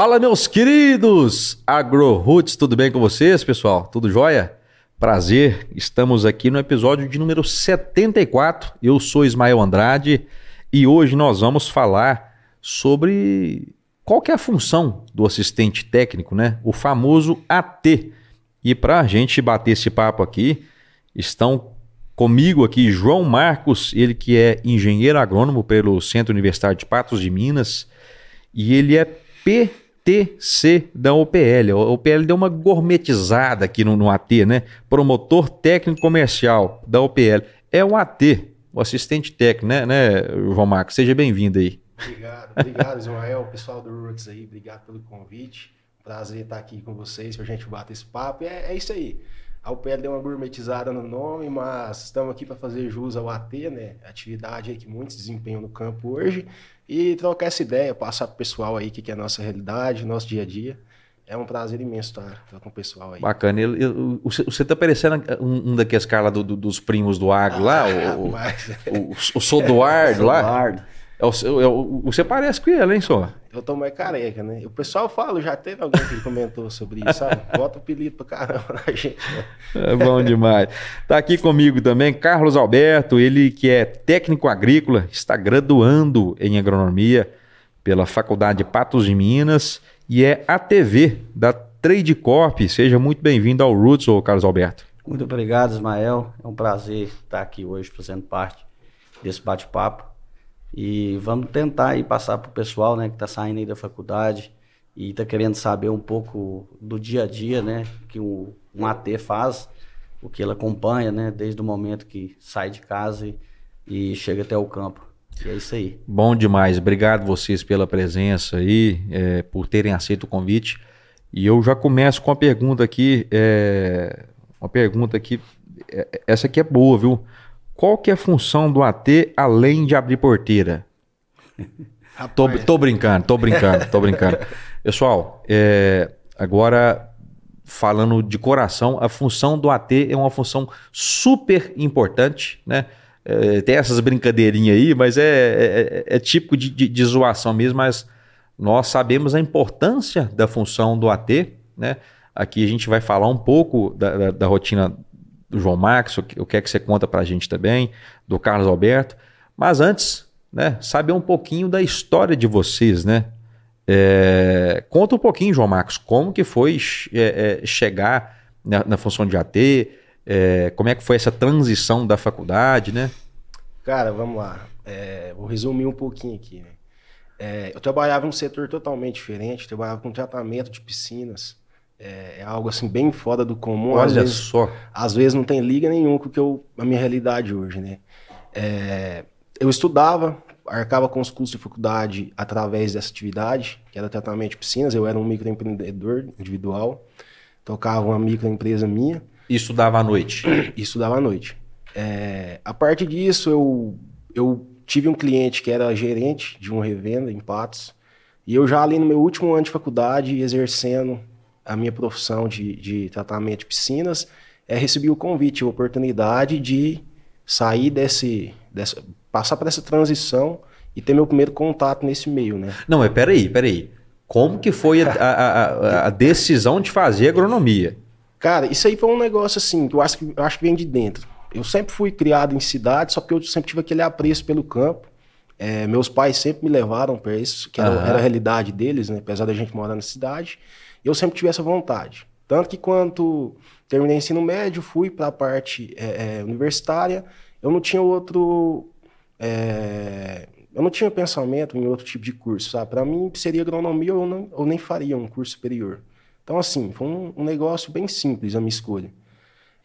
Fala, meus queridos AgroRoots, tudo bem com vocês, pessoal? Tudo jóia? Prazer, estamos aqui no episódio de número 74. Eu sou Ismael Andrade e hoje nós vamos falar sobre qual que é a função do assistente técnico, né? O famoso AT. E para a gente bater esse papo aqui, estão comigo aqui João Marcos, ele que é engenheiro agrônomo pelo Centro Universitário de Patos de Minas, e ele é PTC da OPL. A OPL deu uma gourmetizada aqui no, no AT, né? Promotor técnico comercial da OPL. É o AT, o assistente técnico, né, né João Marcos? Seja bem-vindo aí. Obrigado, obrigado, Ismael, pessoal do Roots aí, obrigado pelo convite. Prazer estar aqui com vocês para a gente bater esse papo. É, é isso aí. A UPL deu uma gourmetizada no nome, mas estamos aqui para fazer jus ao AT, né? Atividade que muitos desempenham no campo hoje. E trocar essa ideia, passar para o pessoal aí o que, que é a nossa realidade, nosso dia a dia. É um prazer imenso estar, estar com o pessoal aí. Bacana. Eu, eu, você está parecendo um, um daqueles caras lá do, do, dos primos do agro ah, lá, o, o, o, o Sodoardo lá. Sodoardo. É o, é o, você parece com ele, hein, só? Eu tô mais careca, né? O pessoal fala, já teve alguém que comentou sobre isso, sabe? Bota o apelido pra caramba na gente. Né? É bom demais. Tá aqui comigo também Carlos Alberto, ele que é técnico agrícola, está graduando em agronomia pela Faculdade de Patos de Minas e é ATV da Trade Corp. Seja muito bem-vindo ao Roots, ô Carlos Alberto. Muito obrigado, Ismael. É um prazer estar aqui hoje fazendo parte desse bate-papo. E vamos tentar aí passar para o pessoal né, que está saindo aí da faculdade e está querendo saber um pouco do dia a dia né, que um, um AT faz, o que ele acompanha né, desde o momento que sai de casa e, e chega até o campo. E é isso aí. Bom demais. Obrigado vocês pela presença aí, é, por terem aceito o convite. E eu já começo com a pergunta aqui. É, uma pergunta aqui. É, essa aqui é boa, viu? Qual que é a função do AT além de abrir porteira? tô, tô, brincando, tô brincando, tô brincando. Pessoal, é, agora falando de coração, a função do AT é uma função super importante, né? É, tem essas brincadeirinhas aí, mas é, é, é, é típico de, de, de, zoação mesmo, mas nós sabemos a importância da função do AT, né? Aqui a gente vai falar um pouco da, da, da rotina do João Max, o que é que você conta para a gente também, do Carlos Alberto. Mas antes, né, saber um pouquinho da história de vocês, né? É, conta um pouquinho, João Marcos, como que foi é, é, chegar na, na, função de AT, é, como é que foi essa transição da faculdade, né? Cara, vamos lá. É, vou resumir um pouquinho aqui. Né? É, eu trabalhava em um setor totalmente diferente, trabalhava com tratamento de piscinas. É, é, algo assim bem fora do comum. Olha às vezes, só. Às vezes não tem liga nenhuma com o que eu, a minha realidade hoje, né? É, eu estudava, arcava com os custos de faculdade através dessa atividade, que era tratamento de piscinas. Eu era um microempreendedor individual, tocava uma microempresa minha. E estudava à noite? E estudava à noite. É, a partir disso, eu, eu tive um cliente que era gerente de um revenda em Patos, e eu já ali no meu último ano de faculdade, exercendo a minha profissão de, de tratamento de piscinas, é recebi o convite, a oportunidade de sair desse, dessa, passar por essa transição e ter meu primeiro contato nesse meio, né? Não, mas peraí, peraí. Como que foi a, a, a, a decisão de fazer agronomia? Cara, isso aí foi um negócio assim, que eu acho que, eu acho que vem de dentro. Eu sempre fui criado em cidade, só que eu sempre tive aquele apreço pelo campo. É, meus pais sempre me levaram para isso, que era, uhum. era, a realidade deles, né? apesar da gente morar na cidade. Eu sempre tive essa vontade. Tanto que quando terminei ensino médio, fui para a parte é, é, universitária, eu não tinha outro. É, eu não tinha pensamento em outro tipo de curso, sabe? Para mim, seria agronomia ou, não, ou nem faria um curso superior. Então, assim, foi um, um negócio bem simples a minha escolha.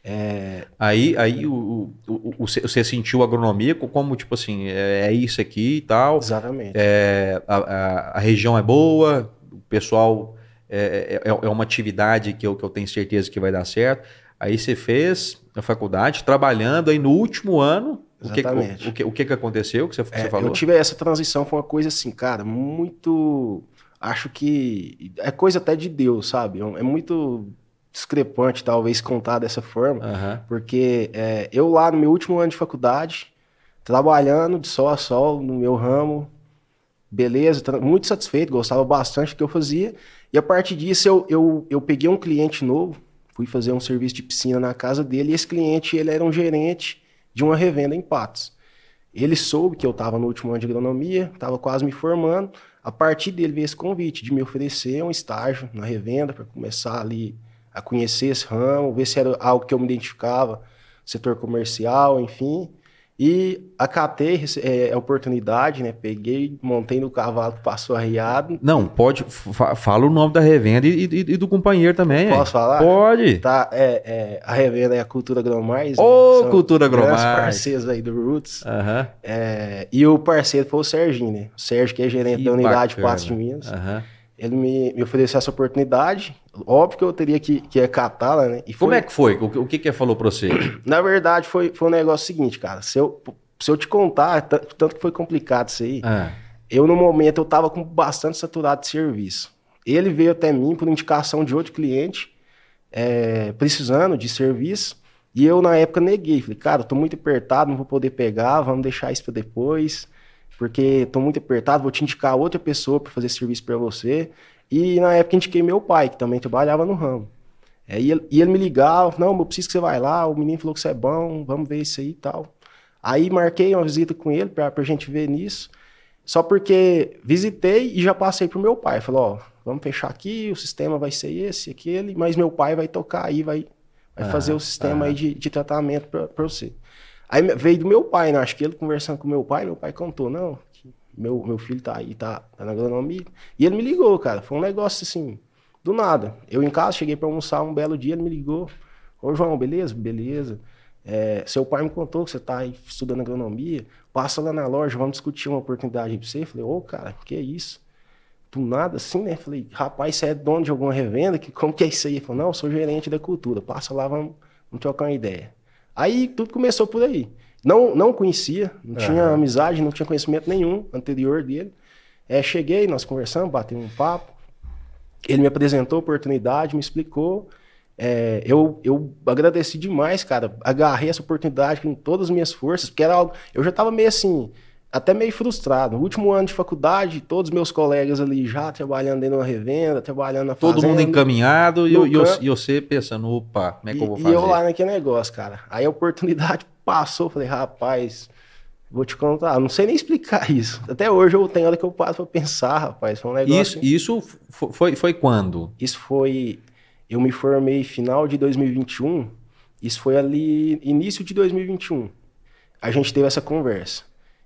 É... Aí, aí o, o, o, você sentiu agronomia como, tipo assim, é, é isso aqui e tal. Exatamente. É, a, a, a, região é boa, o pessoal é, é, é, uma atividade que eu, que eu tenho certeza que vai dar certo. Aí você fez a faculdade, trabalhando, aí no último ano, Exatamente. o que, o, o, que, o que aconteceu, que você, é, você falou? Eu tive essa transição, foi uma coisa assim, cara, muito... Acho que é coisa até de Deus, sabe? É, é muito discrepante, talvez, contar dessa forma, uhum. porque é, eu lá no meu último ano de faculdade, trabalhando de sol a sol no meu ramo, beleza, muito satisfeito, gostava bastante do que eu fazia. E a partir disso eu, eu, eu peguei um cliente novo, fui fazer um serviço de piscina na casa dele e esse cliente ele era um gerente de uma revenda em Patos. Ele soube que eu estava no último ano de agronomia, estava quase me formando. A partir dele veio esse convite de me oferecer um estágio na revenda para começar ali a conhecer esse ramo, ver se era algo que eu me identificava, setor comercial, enfim. E acatei é, a oportunidade, né? Peguei, montei no cavalo, passou arriado. Não, pode. Fala o nome da revenda e, e, e do companheiro também. Posso é. falar? Pode. Tá, é, é, a revenda é a Cultura Agromais. Ô, né? Cultura Agromais. parceiros aí do Roots. Uhum. É, e o parceiro foi o Serginho, né? O Sérgio, que é gerente que da unidade Passo de Minas. Uhum. Ele me, me ofereceu essa oportunidade. Óbvio que eu teria que, que acatá-la, né? E Como é que foi? O, o que que ele falou pra você? Na verdade, foi, foi um negócio seguinte, cara. Se eu, se eu te contar, tanto que foi complicado isso aí, é. eu no momento eu tava com bastante saturado de serviço. Ele veio até mim por indicação de outro cliente, é, precisando de serviço, e eu na época neguei. Falei, cara, eu tô muito apertado, não vou poder pegar, vamos deixar isso para depois porque tô muito apertado, vou te indicar outra pessoa para fazer serviço para você. E na época indiquei meu pai, que também trabalhava no ramo. É, e, ele, e ele me ligava, não, eu preciso que você vai lá, o menino falou que você é bom, vamos ver isso aí e tal. Aí marquei uma visita com ele para a gente ver nisso. Só porque visitei e já passei pro meu pai. Falou, ó, vamos fechar aqui, o sistema vai ser esse, aquele, mas meu pai vai tocar aí, vai, vai ah, fazer o sistema ah. aí de, de tratamento para você. Aí veio do meu pai, né? Acho que ele conversando com meu pai, meu pai contou, não, meu, meu filho tá aí, tá, tá na agronomia. E ele me ligou, cara. Foi um negócio assim, do nada. Eu em casa, cheguei para almoçar um belo dia, ele me ligou. Ô, João, beleza? Beleza. É, seu pai me contou que você tá aí estudando agronomia. Passa lá na loja, vamos discutir uma oportunidade pra você. Falei, ô, cara, que é isso? Do nada assim, né? Falei, rapaz, você é dono de alguma revenda? Que, como que é isso aí? Ele falou, não, eu sou gerente da cultura. Passa lá, vamos, vamos trocar uma ideia. Aí tudo começou por aí. Não, não conhecia, não uhum. tinha amizade, não tinha conhecimento nenhum anterior dele. É, cheguei, nós conversamos, batemos um papo. Ele me apresentou a oportunidade, me explicou. É, eu, eu agradeci demais, cara. Agarrei essa oportunidade com todas as minhas forças, porque era algo. Eu já estava meio assim, até meio frustrado. No último ano de faculdade, todos meus colegas ali já trabalhando dentro da revenda, trabalhando na Todo mundo encaminhado e, e, e, você pensando, opa, como é que e, eu vou fazer? E eu lá naquele negócio, cara. Aí a oportunidade passou, falei, rapaz, vou te contar, não sei nem explicar isso. Até hoje eu tenho hora que eu passo pra pensar, rapaz, foi um negócio... Isso, isso foi, foi quando? Isso foi... Eu me formei final de 2021, isso foi ali início de 2021. A gente teve essa conversa.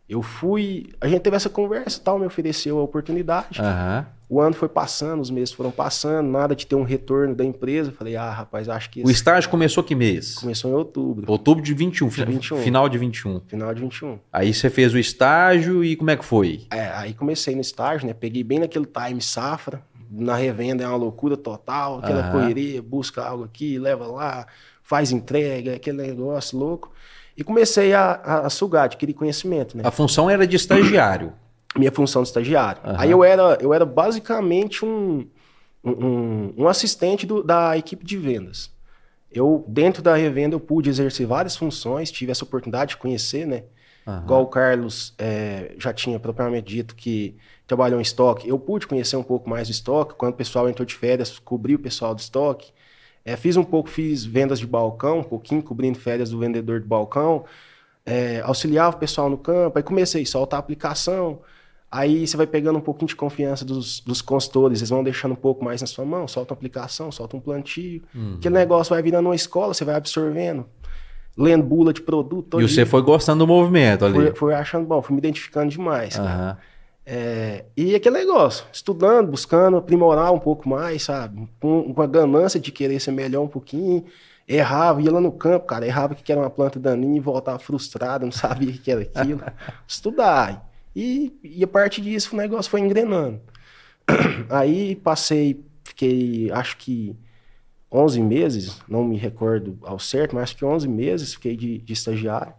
Eu fui. A gente teve essa conversa tal, me ofereceu a oportunidade. Uhum. O ano foi passando, os meses foram passando, nada de ter um retorno da empresa. Falei, ah, rapaz, acho que. O estágio começou que mês? Começou em outubro. Outubro de 21, de 21. Final de 21. Final de 21. Aí você fez o estágio e como é que foi? É, aí comecei no estágio, né? Peguei bem naquele time safra. Na revenda é uma loucura total, aquela uhum. correria, busca algo aqui, leva lá, faz entrega, aquele negócio louco. E comecei a, a, a sugar, adquirir conhecimento. Né? A função era de estagiário. Minha função de estagiário. Uhum. Aí eu era, eu era basicamente um, um, um assistente do, da equipe de vendas. Eu, dentro da revenda, eu pude exercer várias funções, tive essa oportunidade de conhecer, né? Uhum. Igual o Carlos é, já tinha propriamente dito que trabalhou em estoque, eu pude conhecer um pouco mais do estoque. Quando o pessoal entrou de férias, cobri o pessoal do estoque. É, fiz um pouco, fiz vendas de balcão, um pouquinho cobrindo férias do vendedor de balcão, é, auxiliava o pessoal no campo, aí comecei a soltar a aplicação, aí você vai pegando um pouquinho de confiança dos, dos consultores, eles vão deixando um pouco mais na sua mão, solta uma aplicação, solta um plantio, uhum. aquele negócio vai virando uma escola, você vai absorvendo, lendo bula de produto. E você foi gostando do movimento ali? Fui, fui achando bom, fui me identificando demais, uhum. É, e aquele negócio, estudando, buscando aprimorar um pouco mais, sabe? Com, com a ganância de querer ser melhor um pouquinho. Errava, ia lá no campo, cara, errava que era uma planta daninha e voltava frustrado, não sabia o que era aquilo. Estudar. E, e a partir disso o negócio foi engrenando. Aí passei, fiquei, acho que 11 meses, não me recordo ao certo, mas acho que 11 meses fiquei de, de estagiário.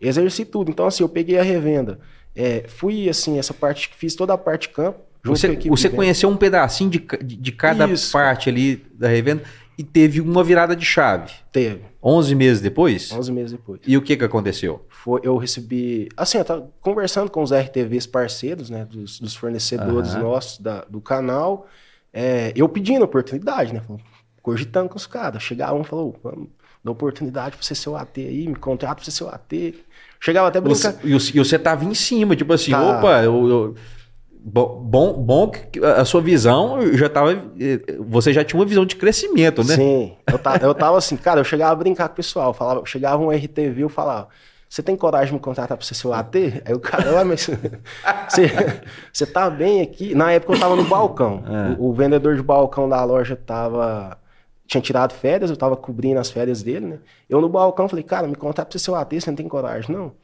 Exerci tudo. Então, assim, eu peguei a revenda é, fui, assim, essa parte, fiz toda a parte campo. Você, você conheceu um pedacinho de, de, de cada Isso. parte ali da revenda e teve uma virada de chave. Teve. 11 meses depois? 11 meses depois. E o que que aconteceu? Foi, eu recebi. Assim, eu tava conversando com os RTVs parceiros, né? Dos, dos fornecedores Aham. nossos da- do canal. é, eu pedindo oportunidade, né? falando, Cogitando com os caras. Chegava um e falou: vamos dar oportunidade pra você ser o AT aí, me contrata pra você ser o AT. Chegava até brincar. e, você, e você tava em cima, tipo assim, Tá. opa, eu, eu- bo- bom, bom que a sua visão já tava. eh, Você já tinha uma visão de crescimento, né? Sim, eu, ta- eu tava assim, cara, eu chegava a brincar com o pessoal. Falava, chegava um RTV, eu falava, você tem coragem de me contratar você ser o AT? Aí o cara, "Ué, mas você, você tá bem aqui? Na época eu tava no balcão. É. O, o vendedor de balcão da loja tava. Tinha tirado férias, eu tava cobrindo as férias dele, né? Eu no balcão falei, cara, me contrata pra você ser o AT, você não tem coragem, não?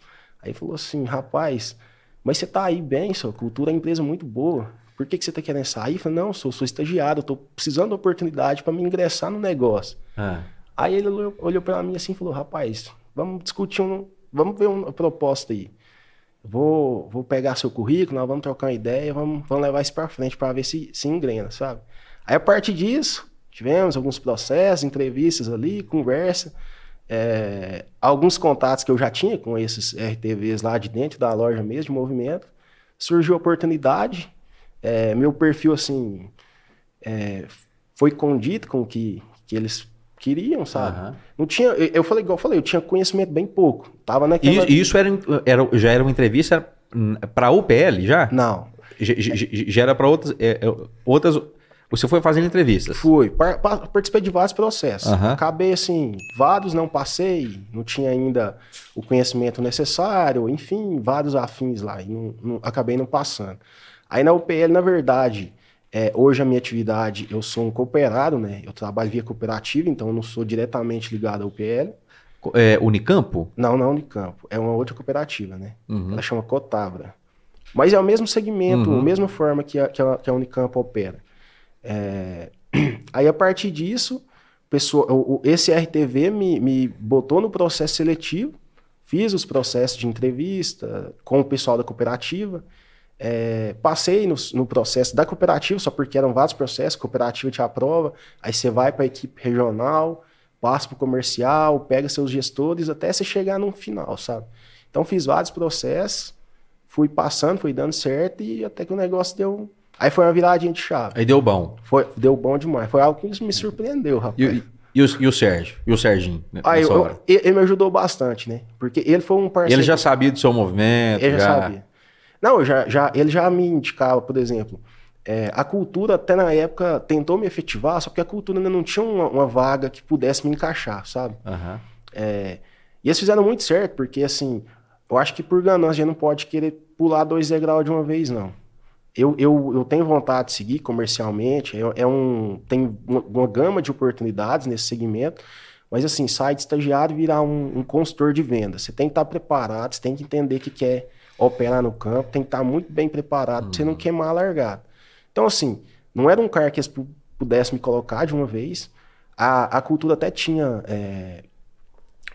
Aí falou assim, rapaz, mas você tá aí bem, sua cultura é uma empresa muito boa. Por que, que você tá querendo sair? Eu falei, não, sou, sou estagiário, eu tô precisando de oportunidade para me ingressar no negócio. Ah, Aí ele olhou, olhou para mim assim e falou, rapaz, vamos discutir um. Vamos ver uma proposta aí. Vou, vou pegar seu currículo, nós vamos trocar uma ideia, vamos, vamos levar isso para frente para ver se, se engrena, sabe? Aí a partir disso, tivemos alguns processos, entrevistas ali, conversa. é, alguns contatos que eu já tinha com esses RTVs lá de dentro da loja mesmo, de movimento. Surgiu a oportunidade. é, meu perfil, assim, é, foi condido com o que, que eles queriam, sabe? Aham. Não tinha, eu eu falei, igual eu falei, eu tinha conhecimento bem pouco. Tava naquela... E isso era, era- já era uma entrevista para UPL já? Não, já era para outras, é, é, outras. Você foi fazendo entrevistas? fui. Par- par- participei de vários processos. Aham. Acabei, assim, vários não passei, não tinha ainda o conhecimento necessário, enfim, vários afins lá, e não- não- acabei não passando. Aí na UPL, na verdade, é, hoje a minha atividade, eu sou um cooperado, né? Eu trabalho via cooperativa, então eu não sou diretamente ligado à UPL. É, Unicampo? Não, não Unicampo. É uma outra cooperativa, né? Uhum. Ela chama Cotabra. Mas é o mesmo segmento, Uhum. a mesma forma que a, que a, que a Unicamp opera. É, Aí, a partir disso, pessoa, o- esse RTV me, me botou no processo seletivo, fiz os processos de entrevista com o pessoal da cooperativa, é, passei no, no processo da cooperativa, só porque eram vários processos, cooperativa te aprova, aí você vai para a equipe regional, passa para o comercial, pega seus gestores, até você chegar no final, sabe? Então fiz vários processos, fui passando, fui dando certo e até que o negócio deu. Aí foi uma viradinha de chave. Aí deu bom. Foi, deu bom demais. Foi algo que me surpreendeu, rapaz. E, e- o, e o Sérgio? E o Serginho? né, Aí eu- ele, me ajudou bastante, né? Porque ele foi um parceiro. Ele já sabia do seu movimento? Ele já sabia. Não, já, já, ele já me indicava, por exemplo, é, a cultura até na época tentou me efetivar, só que a cultura ainda não tinha uma, uma vaga que pudesse me encaixar, sabe? Aham. É, e eles fizeram muito certo, porque assim, eu acho que por ganância a gente não pode querer pular dois degraus de uma vez, não. Eu, eu, eu tenho vontade de seguir comercialmente, é, é um, tem uma, uma gama de oportunidades nesse segmento, mas assim, sai de estagiário e virar um, um consultor de venda. Você tem que estar preparado, você tem que entender que quer operar no campo, tem que estar muito bem preparado para você não queimar a largada. Então, assim, não era um cara que eles pu- pudessem me colocar de uma vez. A, a cultura até tinha é,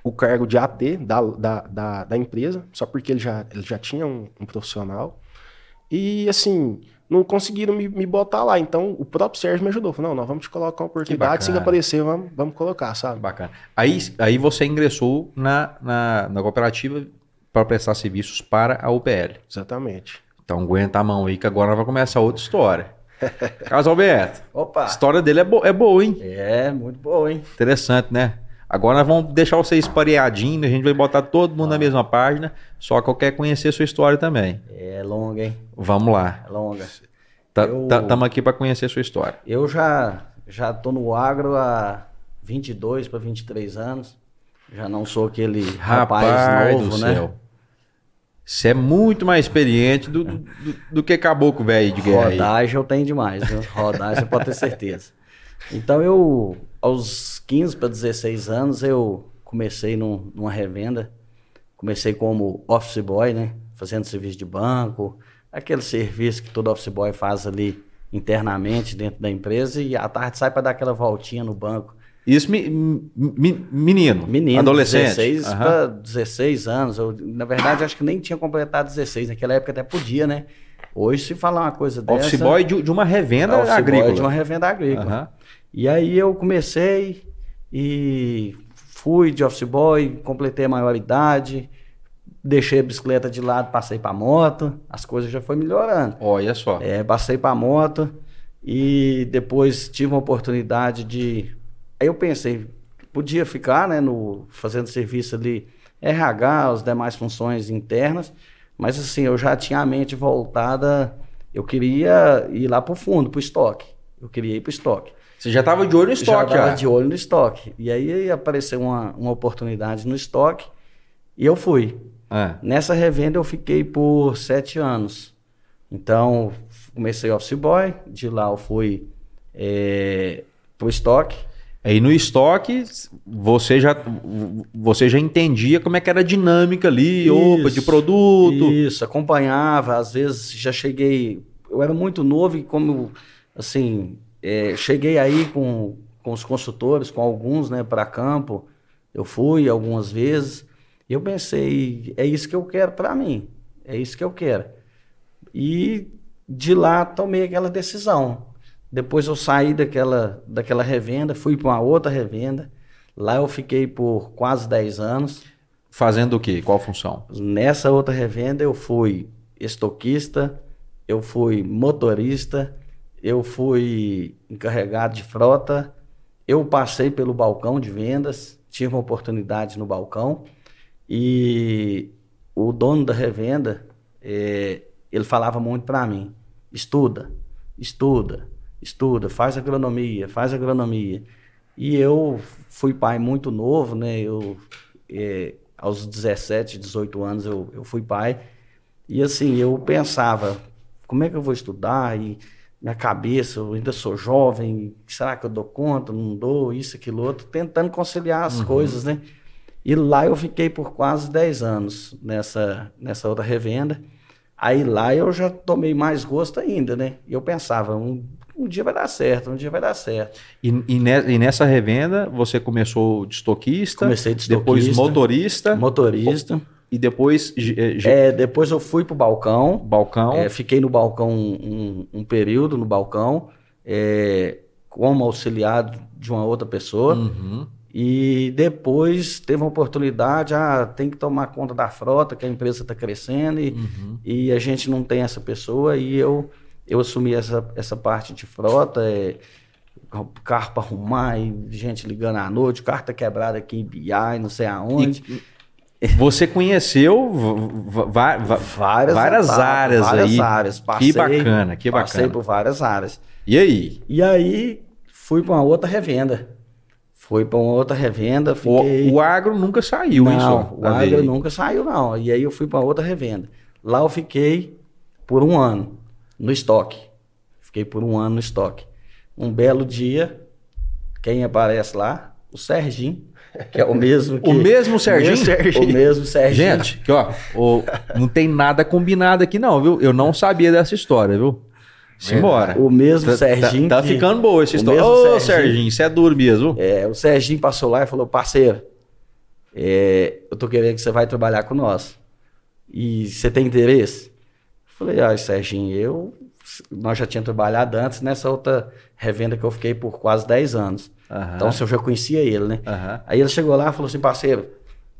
o cargo de AT da, da, da, da empresa, só porque ele já, ele já tinha um, um profissional. E, assim, não conseguiram me, me botar lá. Então, o próprio Sérgio me ajudou. Falou, não, nós vamos te colocar uma oportunidade, se aparecer, vamos, vamos colocar, sabe? Bacana. Aí, aí você ingressou na, na, na cooperativa para prestar serviços para a UPL. Exatamente. Então aguenta a mão aí que agora vai começar outra história. Carlos Alberto, a Opa! história dele é, bo é boa, hein? É, muito boa, hein? Interessante, né? Agora nós vamos deixar você espareadinho, a gente vai botar todo mundo na mesma página, só que eu quero conhecer a sua história também. É longa, hein? Vamos lá. É longa. Estamos Eu- aqui para conhecer a sua história. Eu já já tô no agro há 22 para 23 anos. Já não sou aquele rapaz, Rapaz novo, do né? céu. Você é muito mais experiente do, do, do que caboclo velho de guerra aí. Rodagem eu tenho demais, viu? Rodagem você pode ter certeza. Então eu, aos 15 para 16 anos, eu comecei num- numa revenda. Comecei como office boy, né? Fazendo serviço de banco, aquele serviço que todo office boy faz ali internamente dentro da empresa e à tarde sai para dar aquela voltinha no banco. Isso, me- me- menino, Menino, adolescente. 16 Aham. para 16 anos. Eu, na verdade, acho que nem tinha completado 16. Naquela época até podia, né? Hoje, se falar uma coisa dessa... Office boy de, de uma revenda office agrícola. Boy de uma revenda agrícola. Uhum. E aí eu comecei e fui de office boy, completei a maioridade, deixei a bicicleta de lado, passei para moto, as coisas já foi melhorando. Olha só. É, passei para moto e depois tive uma oportunidade de. Aí eu pensei, podia ficar, né, no fazendo serviço ali RH, as demais funções internas, mas assim, eu já tinha a mente voltada, eu queria ir lá para o fundo, para o estoque. Eu queria ir para o estoque. Você já estava de olho no estoque, já? estava de olho no estoque. E aí apareceu uma, uma oportunidade no estoque e eu fui. É. Nessa revenda eu fiquei por sete anos. Então, comecei office boy, de lá eu fui é, pro estoque. Aí no estoque, você já, você já entendia como é que era a dinâmica ali, isso, opa, de produto. Isso, acompanhava, às vezes já cheguei. Eu era muito novo e como assim, é, cheguei aí com, com os consultores, com alguns, né, para campo. Eu fui algumas vezes. E eu pensei, é isso que eu quero para mim. É isso que eu quero. E de lá tomei aquela decisão. Depois eu saí daquela, daquela revenda, fui para uma outra revenda. Lá eu fiquei por quase 10 anos. Fazendo o quê? Qual função? Nessa outra revenda eu fui estoquista, eu fui motorista, eu fui encarregado de frota, eu passei pelo balcão de vendas, tive uma oportunidade no balcão e o dono da revenda, é, ele falava muito para mim: estuda, estuda, estuda, faz agronomia, faz agronomia. E eu fui pai muito novo, né? Eu, é, aos 17, 18 anos eu, eu fui pai. E assim, eu pensava, como é que eu vou estudar? E minha cabeça, eu ainda sou jovem, será que eu dou conta? Não dou, isso, aquilo, outro, tentando conciliar as uhum. coisas, né? E lá eu fiquei por quase 10 anos nessa, nessa outra revenda. Aí lá eu já tomei mais gosto ainda, né? E eu pensava, um, um dia vai dar certo, um dia vai dar certo. E, e, ne, e nessa revenda você começou de estoquista? Comecei de estoquista. Depois motorista? Motorista. E depois... É, depois eu fui pro balcão. Balcão. É, fiquei no balcão um, um, período, no balcão, é, como auxiliado de uma outra pessoa. Uhum. E depois teve uma oportunidade, ah, tem que tomar conta da frota, que a empresa está crescendo e, uhum. e a gente não tem essa pessoa. E eu, eu assumi essa, essa parte de frota, é, carro para arrumar, e gente ligando à noite, carro tá quebrado aqui em BI, não sei aonde. E você conheceu várias, várias áreas várias aí. Áreas. Passei, que bacana, que bacana. Passei por várias áreas. E aí? E aí fui para uma outra revenda. Foi para uma outra revenda. Fiquei... O, o, agro nunca saiu, não, isso? O agro nunca saiu, não. E aí eu fui para outra revenda. Lá eu fiquei por um ano no estoque. Fiquei por um ano no estoque. Um belo dia, quem aparece lá? O Serginho, que é o mesmo que... o mesmo Serginho? O mesmo Serginho. O mesmo Serginho. Gente, aqui, ó, o, não tem nada combinado aqui não, viu? Eu não sabia dessa história, viu? Simbora. O mesmo tá, Serginho. Tá, tá que... ficando boa essa história. Ô, Serginho, Serginho, isso é duro mesmo. É, o Serginho passou lá e falou: parceiro, é, eu tô querendo que você vai trabalhar com nós. E você tem interesse? Eu falei: ah, Serginho, eu. Nós já tínhamos trabalhado antes nessa outra revenda que eu fiquei por quase 10 anos. Uhum. Então, eu já conhecia ele, né? Uhum. Aí ele chegou lá e falou assim: parceiro,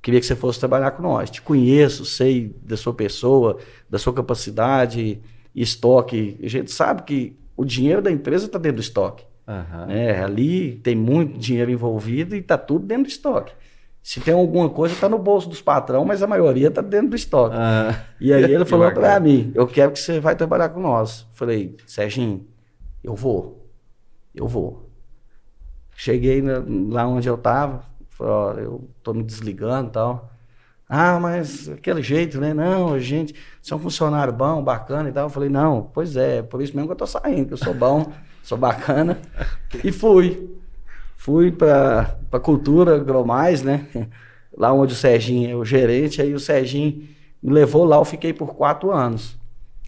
queria que você fosse trabalhar com nós. Te conheço, sei da sua pessoa, da sua capacidade estoque. A gente sabe que o dinheiro da empresa está dentro do estoque. Uhum. Né? Ali tem muito dinheiro envolvido e está tudo dentro do estoque. Se tem alguma coisa, está no bolso dos patrão, mas a maioria está dentro do estoque. Uhum. E aí ele falou para mim: Eu quero que você vai trabalhar com nós. Falei, Serginho, eu vou. Eu vou. Cheguei lá onde eu estava, falei: Ó, eu estou me desligando e tal. Ah, mas aquele jeito, né? Não, gente, você é um funcionário bom, bacana e tal. Eu falei, não, pois é, por isso mesmo que eu tô saindo, que eu sou bom, sou bacana. E fui. Fui para a cultura Gromais, né? Lá onde o Serginho é o gerente, aí o Serginho me levou lá, eu fiquei por quatro anos.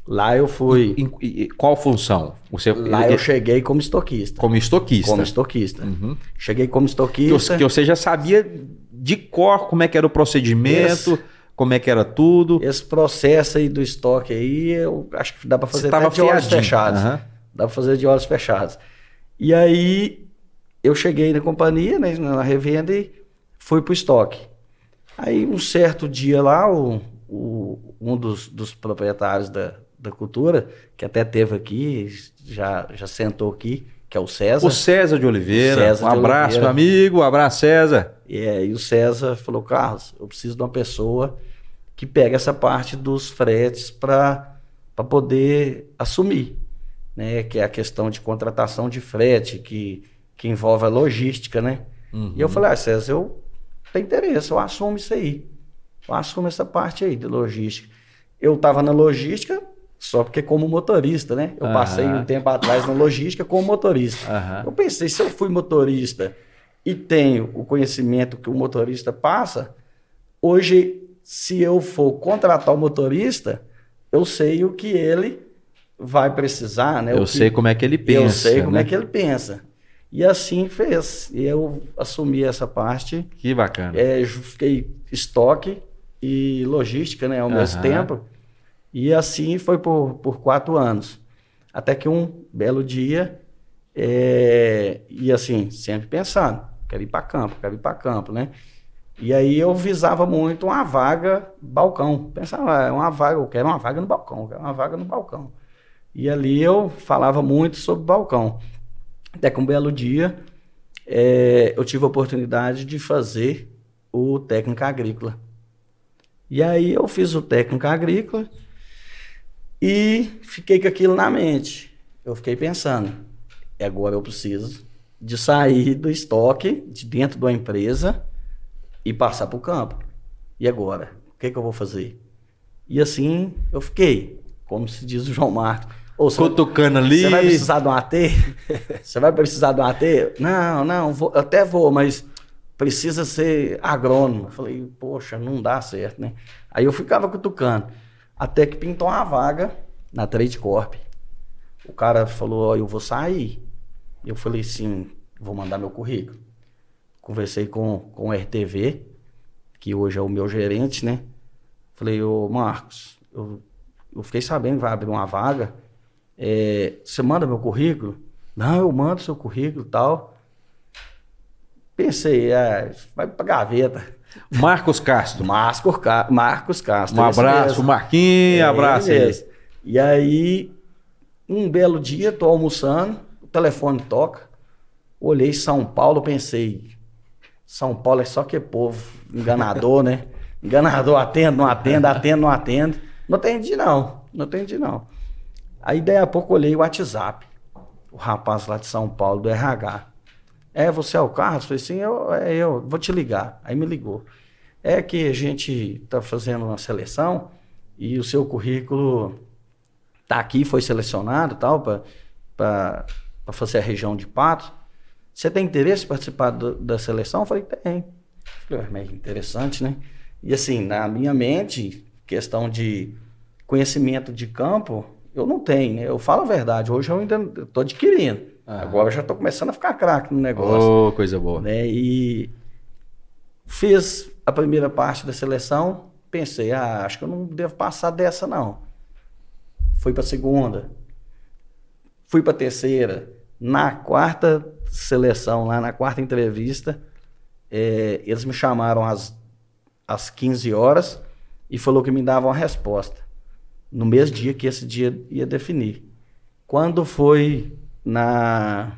Lá eu fui. E, e, qual função? Você, lá eu cheguei como estoquista. Como estoquista. Como estoquista. Uhum. Cheguei como estoquista. Que, que você já sabia de cor como é que era o procedimento, como é que era tudo. Esse processo aí do estoque aí, eu acho que dá para fazer de olhos fechados. Uhum. Dá para fazer de olhos fechados. E aí eu cheguei na companhia, né, na revenda e fui pro estoque. Aí um certo dia lá, o, o um dos, dos proprietários da, da cultura, que até teve aqui, já, já sentou aqui, que é o César. O César de Oliveira. César um de abraço, Oliveira. meu amigo. Um abraço, César. É, e o César falou, Carlos, eu preciso de uma pessoa que pegue essa parte dos fretes para poder assumir. Né? Que é a questão de contratação de frete, que, que envolve a logística, né? Uhum. E eu falei, ah, César, eu tenho interesse, eu assumo isso aí. Eu assumo essa parte aí de logística. Eu estava na logística, só porque como motorista, né? Eu uhum. passei um tempo atrás na logística como motorista. Uhum. Eu pensei, se eu fui motorista e tenho o conhecimento que o motorista passa, hoje, se eu for contratar o motorista, eu sei o que ele vai precisar, né? Eu que... sei como é que ele pensa. Eu sei como né? é que ele pensa. E assim fez. E eu assumi essa parte. Que bacana. É, fiquei estoque e logística, né, ao uhum. mesmo tempo. E assim foi por, por quatro anos. Até que um belo dia, é, e assim, sempre pensando, quero ir para campo, quero ir para campo, né? E aí eu visava muito uma vaga balcão. Pensava, é uma vaga, eu quero uma vaga no balcão, eu quero uma vaga no balcão. E ali eu falava muito sobre balcão. Até que um belo dia é, eu tive a oportunidade de fazer o técnico agrícola. E aí eu fiz o técnico agrícola e fiquei com aquilo na mente. Eu fiquei pensando, agora eu preciso de sair do estoque, de dentro da empresa e passar para o campo. E agora? O que, que eu vou fazer? E assim eu fiquei, como se diz o João Marcos. Ou Cutucando ali. Você vai precisar de um AT? você vai precisar de um AT? Não, não, vou, até vou, mas precisa ser agrônomo. Eu falei, poxa, não dá certo, né? Aí eu ficava cutucando. Até que pintou uma vaga na Trade Corp. O cara falou, ó, eu vou sair. Eu falei, sim, vou mandar meu currículo. Conversei com, com o RTV, que hoje é o meu gerente, né? Falei, ô Marcos, eu, eu fiquei sabendo que vai abrir uma vaga. É, você manda meu currículo? Não, eu mando seu currículo e tal. Pensei, é, vai pra gaveta. Marcos Castro. Marcos, Marcos Castro. Um abraço, Marquinhos, é, abraço. E aí, um belo dia, tô almoçando, o telefone toca. Olhei São Paulo, pensei, São Paulo é só que povo enganador, né? Enganador, atendo, não atendo, atendo, não atendo. Não atendi, não. Não atendi, não. Aí, daí a pouco, olhei o WhatsApp. O rapaz lá de São Paulo, do RH. É, você é o Carlos? Falei assim, eu, é eu, vou te ligar. Aí me ligou. É que a gente está fazendo uma seleção e o seu currículo está aqui, foi selecionado tal, para fazer a região de Patos. Você tem interesse em participar do, da seleção? Eu falei, tem. Falei, mas interessante, né? E assim, na minha mente, questão de conhecimento de campo, eu não tenho, né? Eu falo a verdade, hoje eu ainda estou adquirindo. Ah. Agora eu já estou começando a ficar craque no negócio. Oh, coisa boa. Né? E fiz a primeira parte da seleção, pensei, ah, acho que eu não devo passar dessa não. Fui para a segunda, fui para a terceira. Na quarta seleção, lá na quarta entrevista, é, eles me chamaram às, às 15 horas e falou que me davam a resposta. No mesmo dia que esse dia ia definir. Quando foi na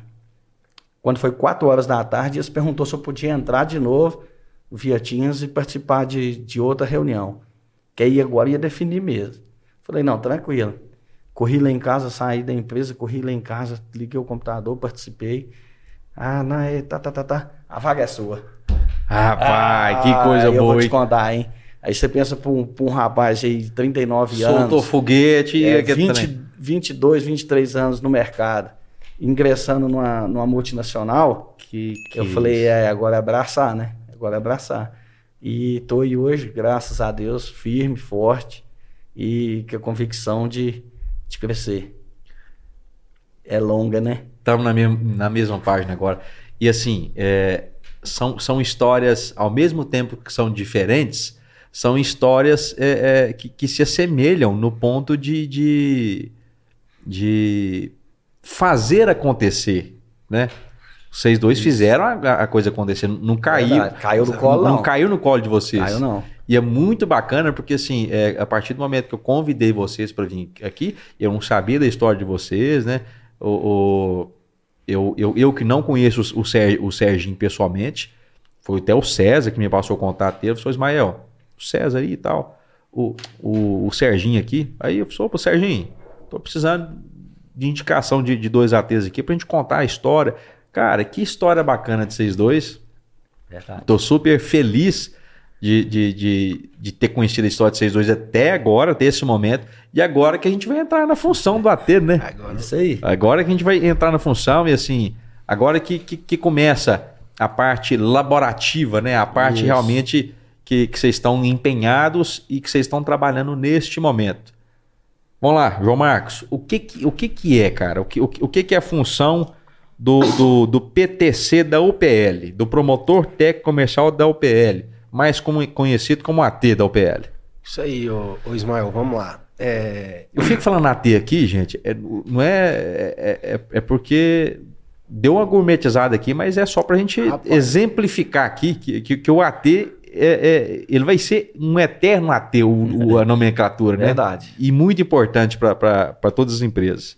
quando foi 4 horas da tarde, eles perguntou se eu podia entrar de novo via Teams e participar de, de outra reunião. Que aí agora ia definir mesmo. Falei, não, tranquilo. Corri lá em casa, saí da empresa, corri lá em casa, liguei o computador, participei. Ah, não, é, tá, tá, tá, tá. A vaga é sua. Rapaz, ah, que coisa boa. Eu vou te contar, hein? Aí você pensa para um, um rapaz aí de 39 Soltou anos. Soltou foguete. É, 20, 22, 23 anos no mercado ingressando numa, numa multinacional, que, que eu falei, é, agora é abraçar, né? Agora é abraçar. E tô aí hoje, graças a Deus, firme, forte e com a convicção de, de crescer. É longa, né? Estamos na, mesma, na mesma página agora. E assim, é, são, são histórias, ao mesmo tempo que são diferentes, são histórias é, é, que, que, se assemelham no ponto de, de, de fazer acontecer, né? Vocês dois Isso. fizeram a, a, coisa acontecer, não caiu. caiu no colo, não. Não caiu no colo de vocês. Caiu, não. E é muito bacana porque, assim, é, a partir do momento que eu convidei vocês para vir aqui, eu não sabia da história de vocês, né? O, o eu, eu, eu que não conheço o, Ser, o Serginho pessoalmente, foi até o César que me passou o contato dele, falou, Ismael, o César aí e tal, o, o, o Serginho aqui. Aí eu falei, pô, Serginho, tô precisando de indicação de, de dois ATs aqui pra gente contar a história. Cara, que história bacana de vocês dois. Verdade. Tô super feliz de, de, de, de, ter conhecido a história de vocês dois até agora, até esse momento. E agora que a gente vai entrar na função do AT, né? Agora, Isso aí. Agora que a gente vai entrar na função e assim, agora que, que, que começa a parte laborativa, né? A parte Isso. realmente que, que vocês estão empenhados e que vocês estão trabalhando neste momento. Vamos lá, João Marcos. O que, que, o que, que é, cara? O que, o, o que, que é a função do, do, do PTC da UPL, do promotor técnico comercial da UPL, mais como, conhecido como AT da UPL? Isso aí, ô, ô Ismael, vamos lá. É... Eu fico falando AT aqui, gente, é, não é, é, é, é porque deu uma gourmetizada aqui, mas é só para a gente Rapaz. exemplificar aqui que, que, que o AT é, é, ele vai ser um eterno AT, o, a nomenclatura, né? Verdade. E muito importante para todas as empresas.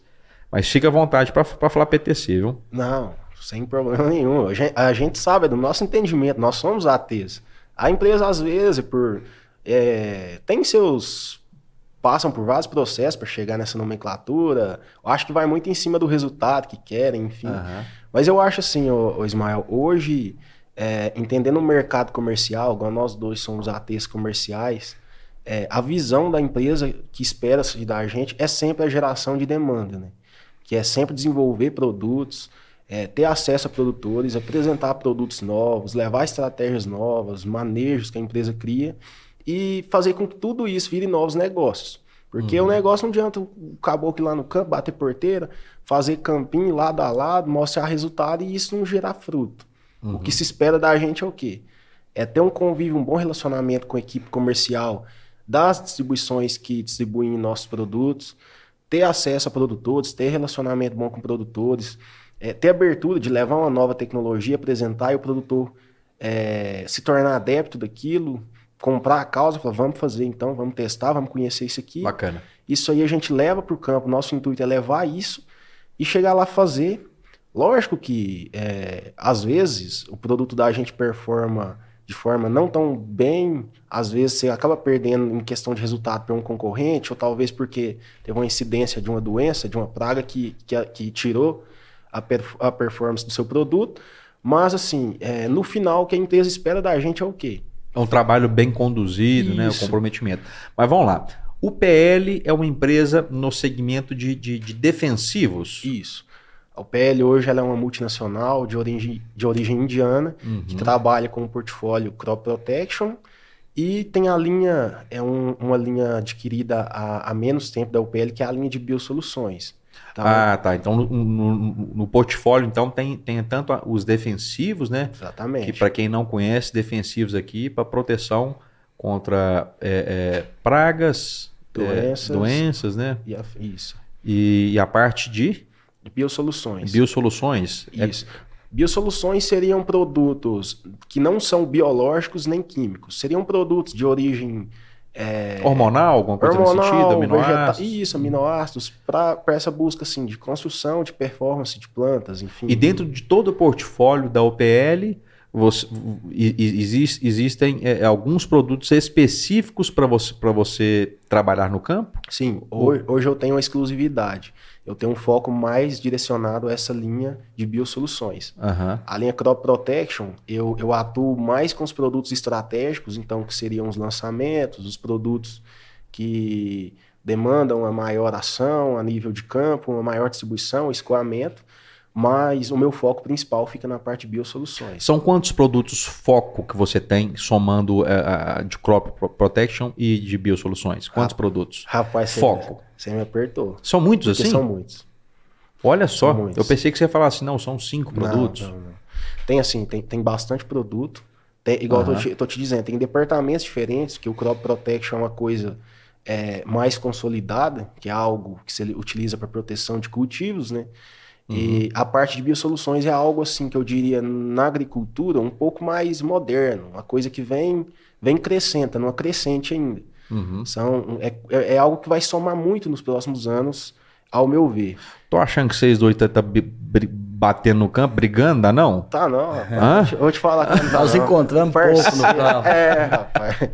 Mas fica à vontade para falar PTC, viu? Não, sem problema nenhum. A gente, a gente, sabe, é do nosso entendimento, nós somos ATs. A empresa, às vezes, por é, tem seus passam por vários processos para chegar nessa nomenclatura. Eu acho que vai muito em cima do resultado que querem, enfim. Uhum. Mas eu acho assim, ô, ô Ismael, hoje, é, entendendo o mercado comercial, igual nós dois somos ATs comerciais, é, a visão da empresa que espera-se da gente é sempre a geração de demanda, né? Que é sempre desenvolver produtos, é, ter acesso a produtores, apresentar produtos novos, levar estratégias novas, manejos que a empresa cria e fazer com que tudo isso vire novos negócios. Porque uhum. o negócio não adianta o caboclo lá no campo, bater porteira, fazer campinho lado a lado, mostrar resultado e isso não gerar fruto. Uhum. O que se espera da gente é o quê? É ter um convívio, um bom relacionamento com a equipe comercial das distribuições que distribuem nossos produtos, ter acesso a produtores, ter relacionamento bom com produtores, é, ter abertura de levar uma nova tecnologia, apresentar e o produtor é, se tornar adepto daquilo, comprar a causa, falar, vamos fazer então, vamos testar, vamos conhecer isso aqui. Bacana. Isso aí a gente leva para o campo, nosso intuito é levar isso e chegar lá fazer. Lógico que, é, às vezes, o produto da gente performa de forma não tão bem, às vezes você acaba perdendo em questão de resultado para um concorrente, ou talvez porque teve uma incidência de uma doença, de uma praga que, que, que tirou a, perf a performance do seu produto. Mas, assim, é, no final, o que a empresa espera da gente é o quê? É um trabalho bem conduzido, Isso. né? O comprometimento. Mas vamos lá. O PL é uma empresa no segmento de, de, de defensivos. Isso. A UPL hoje ela é uma multinacional de origem, de origem indiana, uhum. que trabalha com o portfólio Crop Protection e tem a linha, é um, uma linha adquirida há, há, menos tempo da UPL, que é a linha de biosoluções. Tá? Ah, tá. Então no, no, no, portfólio então tem, tem tanto os defensivos, né? Exatamente. Que para quem não conhece, defensivos aqui para proteção contra é, é, pragas, doenças, é, doenças né? E a, isso. E, e, a parte de biosoluções. Biosoluções. É isso. Biosoluções seriam produtos que não são biológicos nem químicos. Seriam produtos de origem é, hormonal, alguma coisa hormonal, nesse sentido, aminoácidos? Isso, aminoácidos, para essa busca assim, de construção, de performance de plantas, enfim. E dentro de todo o portfólio da OPL, você, exist, existem é, alguns produtos específicos para você, você trabalhar no campo? Sim, hoje, hoje eu tenho uma exclusividade eu tenho um foco mais direcionado a essa linha de biosoluções. Uhum. A linha Crop Protection, eu, eu atuo mais com os produtos estratégicos, então que seriam os lançamentos, os produtos que demandam uma maior ação a nível de campo, uma maior distribuição, escoamento, mas o meu foco principal fica na parte de biosoluções. São quantos produtos foco que você tem somando uh, de crop protection e de biosoluções? Quantos produtos? Rapaz, foco. Você me apertou. São muitos Porque assim? São muitos. Olha só, eu pensei que você ia falar assim, não, são cinco produtos. Não, não. Tem assim, tem, tem bastante produto. Tem, igual uhum. eu tô te, tô te, dizendo, tem departamentos diferentes, que o Crop Protection é uma coisa é, mais consolidada, que é algo que se utiliza para proteção de cultivos, né? Uhum. E a parte de biosoluções é algo assim que eu diria na agricultura um pouco mais moderno, uma coisa que vem vem crescendo, não crescente ainda. Uhum. São, é, é, é, algo que vai somar muito nos próximos anos, ao meu ver. Tô achando que vocês dois tá, tá batendo no campo, brigando, dá não? Tá não, rapaz. Vou te falar. Tá Nós encontramos pouco no campo. É, rapaz.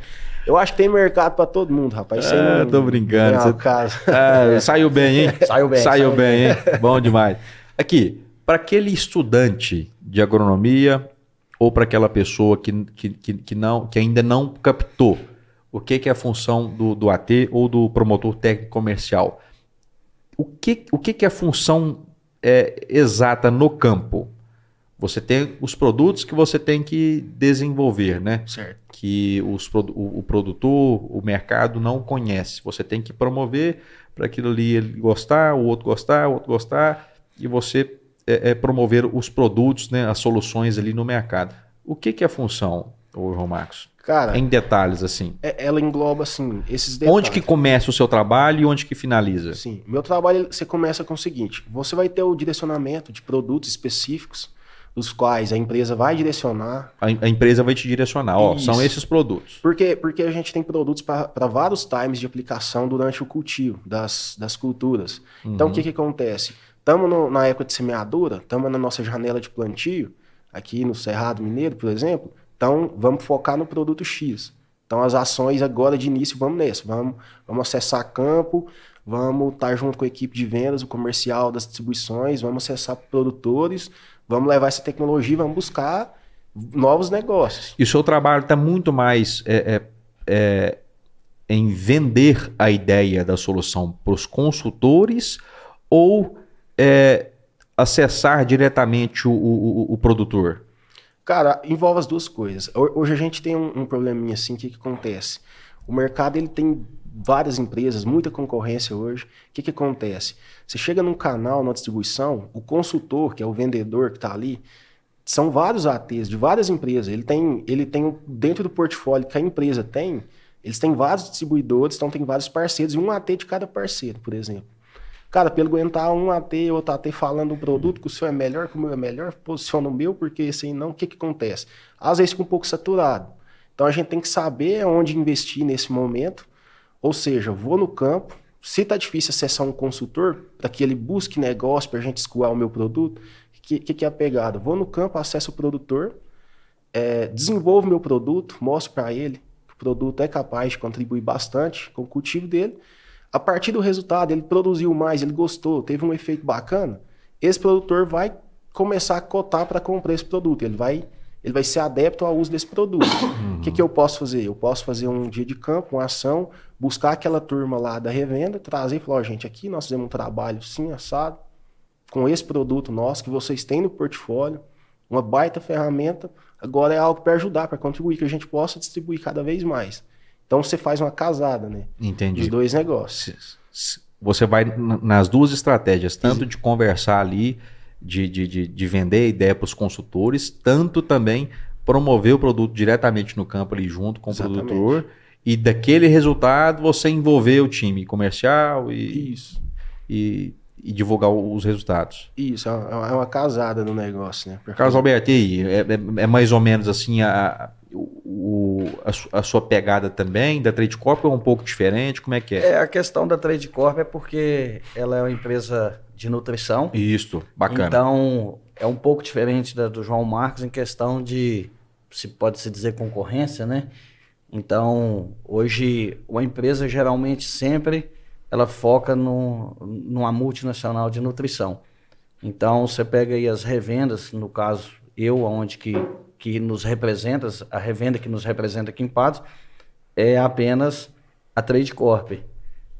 Eu acho que tem mercado para todo mundo, rapaz. Isso é, não, tô brincando. Você... Caso. É, saiu bem, hein? Saiu bem. Saiu, saiu bem, hein? Bom demais. Aqui, para aquele estudante de agronomia ou para aquela pessoa que, que, que, que, não, que ainda não captou o que, que é a função do, do AT ou do promotor técnico comercial, o que, o que, que é a função é, exata no campo? Você tem os produtos que você tem que desenvolver, né? Certo. Que os, o, o produtor, o mercado não conhece. Você tem que promover para aquilo ali ele gostar, o outro gostar, o outro gostar, e você é, é, promover os produtos, né, as soluções ali no mercado. O que, que é a função, o João Marcos? Cara, em detalhes assim. É, ela engloba assim esses detalhes. Onde que começa o seu trabalho e onde que finaliza? Sim, meu trabalho você começa com o seguinte: você vai ter o direcionamento de produtos específicos dos quais a empresa vai direcionar. A, a empresa vai te direcionar, ó, são esses produtos. Por quê? Porque a gente tem produtos para vários times de aplicação durante o cultivo das, das culturas. Uhum. Então, o que, que acontece? Estamos na época de semeadura, estamos na nossa janela de plantio, aqui no Cerrado Mineiro, por exemplo. Então, vamos focar no produto X. Então, as ações agora de início, vamos nessa. Vamos, vamos acessar campo, vamos estar junto com a equipe de vendas, o comercial das distribuições, vamos acessar produtores, Vamos levar essa tecnologia, vamos buscar novos negócios. E o seu trabalho está muito mais é, é, é, em vender a ideia da solução para os consultores ou é, acessar diretamente o, o, o, produtor? Cara, envolve as duas coisas. Hoje a gente tem um, um probleminha assim, o que, que acontece? O mercado ele tem várias empresas, muita concorrência hoje. O que, que acontece? Você chega num canal, numa distribuição, o consultor, que é o vendedor que está ali, são vários ATs de várias empresas. Ele tem, ele tem dentro do portfólio que a empresa tem, eles têm vários distribuidores, então tem vários parceiros e um AT de cada parceiro, por exemplo. Cara, pelo aguentar um AT e outro AT falando um produto que o seu é melhor, que o meu é melhor, posiciona o meu, porque esse aí não, o que, que acontece? Às vezes fica um pouco saturado. Então a gente tem que saber onde investir nesse momento ou seja, vou no campo, se está difícil acessar um consultor, para que ele busque negócio para a gente escoar o meu produto, o que, que, que, é a pegada? Vou no campo, acesso o produtor, é, desenvolvo meu produto, mostro para ele que o produto é capaz de contribuir bastante com o cultivo dele. A partir do resultado, ele produziu mais, ele gostou, teve um efeito bacana, esse produtor vai começar a cotar para comprar esse produto. Ele vai ele vai ser adepto ao uso desse produto. O uhum. que, que eu posso fazer? Eu posso fazer um dia de campo, uma ação, buscar aquela turma lá da revenda, trazer e falar, oh, gente, aqui nós fizemos um trabalho sim, assado, com esse produto nosso que vocês têm no portfólio, uma baita ferramenta, agora é algo para ajudar, para contribuir, que a gente possa distribuir cada vez mais. Então você faz uma casada, né? Entendi. Dos dois negócios. Você vai nas duas estratégias, tanto de conversar ali de, de, de, de vender a ideia para os consultores, tanto também promover o produto diretamente no campo ali junto com Exatamente. o produtor e daquele resultado você envolver o time comercial e, Isso. e, e divulgar os resultados. Isso, é uma é casada no negócio, né? Carlos Alberto, e é, é, é, mais ou menos assim a, o, a, a, sua pegada também da Trade Corp é um pouco diferente? Como é que é? É, a questão da Trade Corp é porque ela é uma empresa de nutrição. Isso, bacana. Então, é um pouco diferente da do João Marcos em questão de, se pode se dizer, concorrência, né? Então, hoje, uma empresa geralmente sempre ela foca no, numa multinacional de nutrição. Então, você pega aí as revendas, no caso, eu, onde que, que nos representa, a revenda que nos representa aqui em Patos, é apenas a Trade Corp.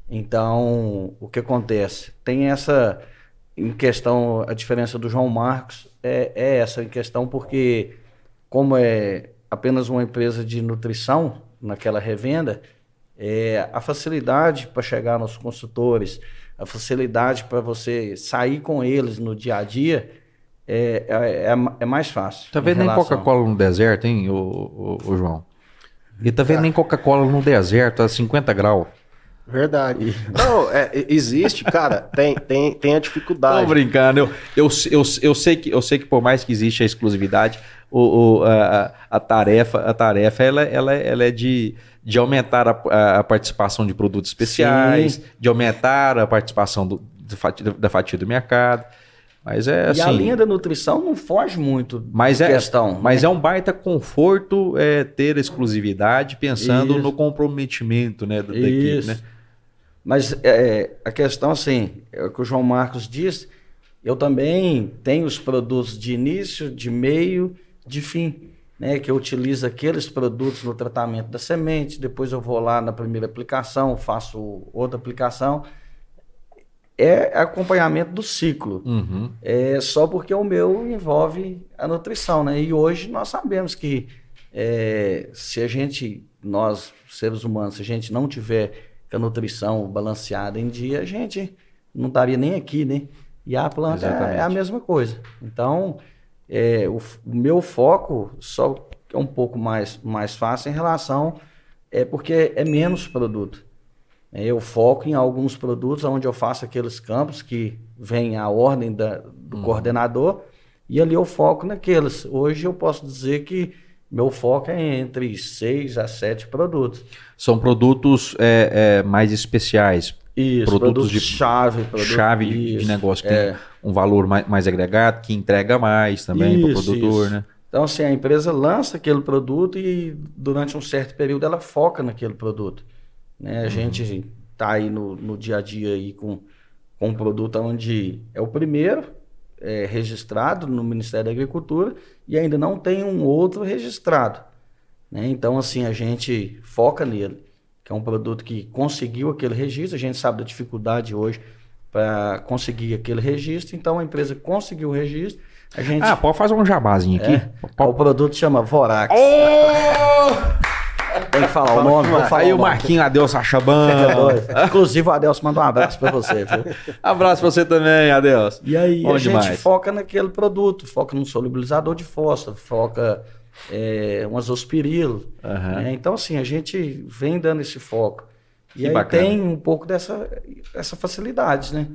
Então, o que acontece? Tem essa, em questão, a diferença do João Marcos é, é essa em questão, porque como é apenas uma empresa de nutrição naquela revenda, é, a facilidade para chegar nos consultores, a facilidade para você sair com eles no dia a dia, é, é, é, é mais fácil. Tá vendo nem Coca-Cola no deserto, hein, ô, ô, ô João? E tá vendo nem Coca-Cola no deserto a 50 graus. Verdade. Não, é, existe, cara, tem, tem, tem a dificuldade. Tô brincando, eu, eu, eu, eu, sei que, eu sei que por mais que existe a exclusividade, o, o a, a, tarefa, a tarefa ela, ela, ela é de, de aumentar a, a participação de produtos especiais, Sim. de aumentar a participação do, do, da fatia do mercado. Mas é assim. E a linha da nutrição não foge muito mas é, questão. Mas né? é um baita conforto é, ter exclusividade pensando Isso. no comprometimento né, da, da equipe, né? Mas é, a questão, assim, é o que o João Marcos disse, eu também tenho os produtos de início, de meio, de fim, né? Que eu utilizo aqueles produtos no tratamento da semente, depois eu vou lá na primeira aplicação, faço outra aplicação. É acompanhamento do ciclo. Uhum. É só porque o meu envolve a nutrição, né? E hoje nós sabemos que é, se a gente, nós, seres humanos, se a gente não tiver a nutrição balanceada em dia, a gente não estaria nem aqui, né? E a planta é, é a mesma coisa. Então, é, o, o, meu foco só é um pouco mais, mais fácil em relação é porque é menos produto. É, eu foco em alguns produtos onde eu faço aqueles campos que vem a ordem da, do hum. coordenador e ali eu foco naqueles. Hoje eu posso dizer que meu foco é entre seis a sete produtos. São produtos é, é, mais especiais. Isso, produtos, produtos de chave, produto, chave isso, de negócio que é. tem um valor mais, mais, agregado, que entrega mais também para o produtor, isso. né? Então, assim, a empresa lança aquele produto e durante um certo período ela foca naquele produto. Né? A gente está aí no, no dia a dia aí com, com um produto onde é o primeiro, é, registrado no Ministério da Agricultura e ainda não tem um outro registrado. Né? Então, assim, a gente foca nele, que é um produto que conseguiu aquele registro, a gente sabe da dificuldade hoje para conseguir aquele registro, então a empresa conseguiu o registro. A gente... Ah, pode fazer um jabazinho aqui? É, o produto chama Vorax. Oh! Tem que falar o nome. Vou falar Aí o, Marquinho Adelson Achabão. Inclusive o Adelson mandou um abraço pra você. Viu? abraço pra você também, Adelson. E aí Bom a demais. gente foca naquele produto, foca no solubilizador de fósforo, foca é, um azospirilo. Uhum. Né? Então, assim, a gente vem dando esse foco. E que aí bacana. tem um pouco dessa essa facilidade, né?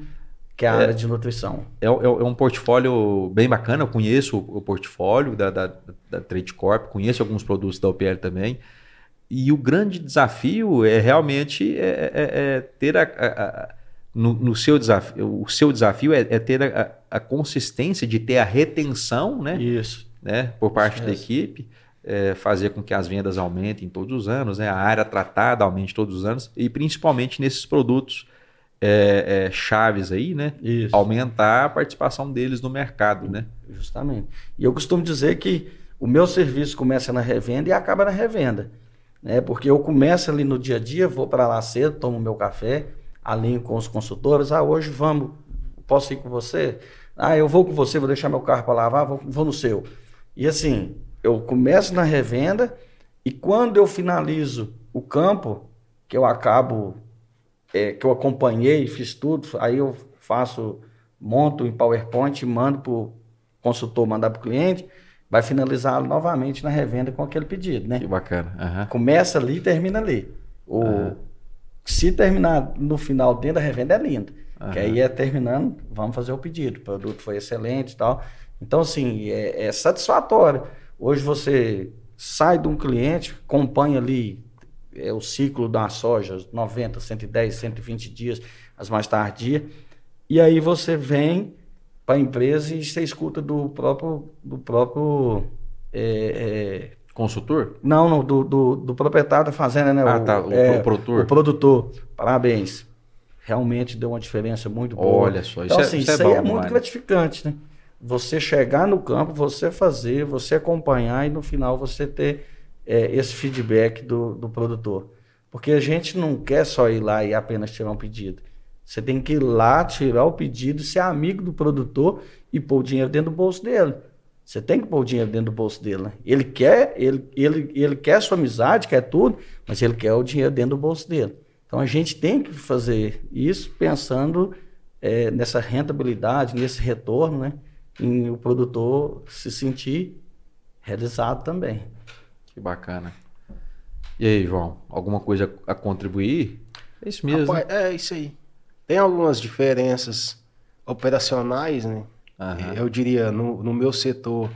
Que é a é, área de nutrição. É, é, é, um portfólio bem bacana, eu conheço o, o portfólio da, da, da Trade Corp, conheço alguns produtos da UPL também. E o grande desafio é realmente é, é, é ter a, a, a no, no, seu desafio, o seu desafio é, é ter a, a, consistência de ter a retenção, né? Isso. Né? Por parte Isso. da equipe, é, fazer com que as vendas aumentem todos os anos, né? A área tratada aumente todos os anos e principalmente nesses produtos é, é, chaves aí, né? Isso. Aumentar a participação deles no mercado, né? Justamente. E eu costumo dizer que o meu serviço começa na revenda e acaba na revenda né? Porque eu começo ali no dia a dia, vou para lá cedo, tomo meu café, alinho com os consultores. Ah, hoje vamos, posso ir com você? Ah, eu vou com você, vou deixar meu carro para lavar, vou, vou no seu. E assim, eu começo na revenda e quando eu finalizo o campo, que eu acabo, é, que eu acompanhei, fiz tudo, aí eu faço, monto em PowerPoint, mando para o consultor mandar para o cliente vai finalizar novamente na revenda com aquele pedido, né? Que bacana. Uhum. Começa ali e termina ali. O, uhum. Se terminar no final dentro da revenda é lindo. Uhum. Que aí é terminando, vamos fazer o pedido. O produto foi excelente e tal. Então, assim, é, é satisfatório. Hoje você sai de um cliente, acompanha ali é, o ciclo da soja, 90, 110, 120 dias, as mais tardias, e aí você vem para a empresa e você escuta do próprio, do próprio é, é... consultor? Não, não, do, do, do, proprietário da fazenda, né? Ah, o, tá, o, é, o, produtor. O produtor. Parabéns. Realmente deu uma diferença muito boa. Olha só, então, isso, assim, é, isso, é, isso aí é muito gratificante, né? Você chegar no campo, você fazer, você acompanhar e no final você ter é, esse feedback do, do produtor. Porque a gente não quer só ir lá e apenas tirar um pedido. Você tem que ir lá, tirar o pedido, ser amigo do produtor e pôr o dinheiro dentro do bolso dele. Você tem que pôr o dinheiro dentro do bolso dele. Né? Ele quer, ele, ele, ele quer sua amizade, quer tudo, mas ele quer o dinheiro dentro do bolso dele. Então a gente tem que fazer isso pensando é, nessa rentabilidade, nesse retorno, né? em o produtor se sentir realizado também. Que bacana. E aí, João, alguma coisa a contribuir? É isso mesmo. Rapaz, né? É isso aí. Tem algumas diferenças operacionais, né? Uhum. Eu diria, no, no meu setor,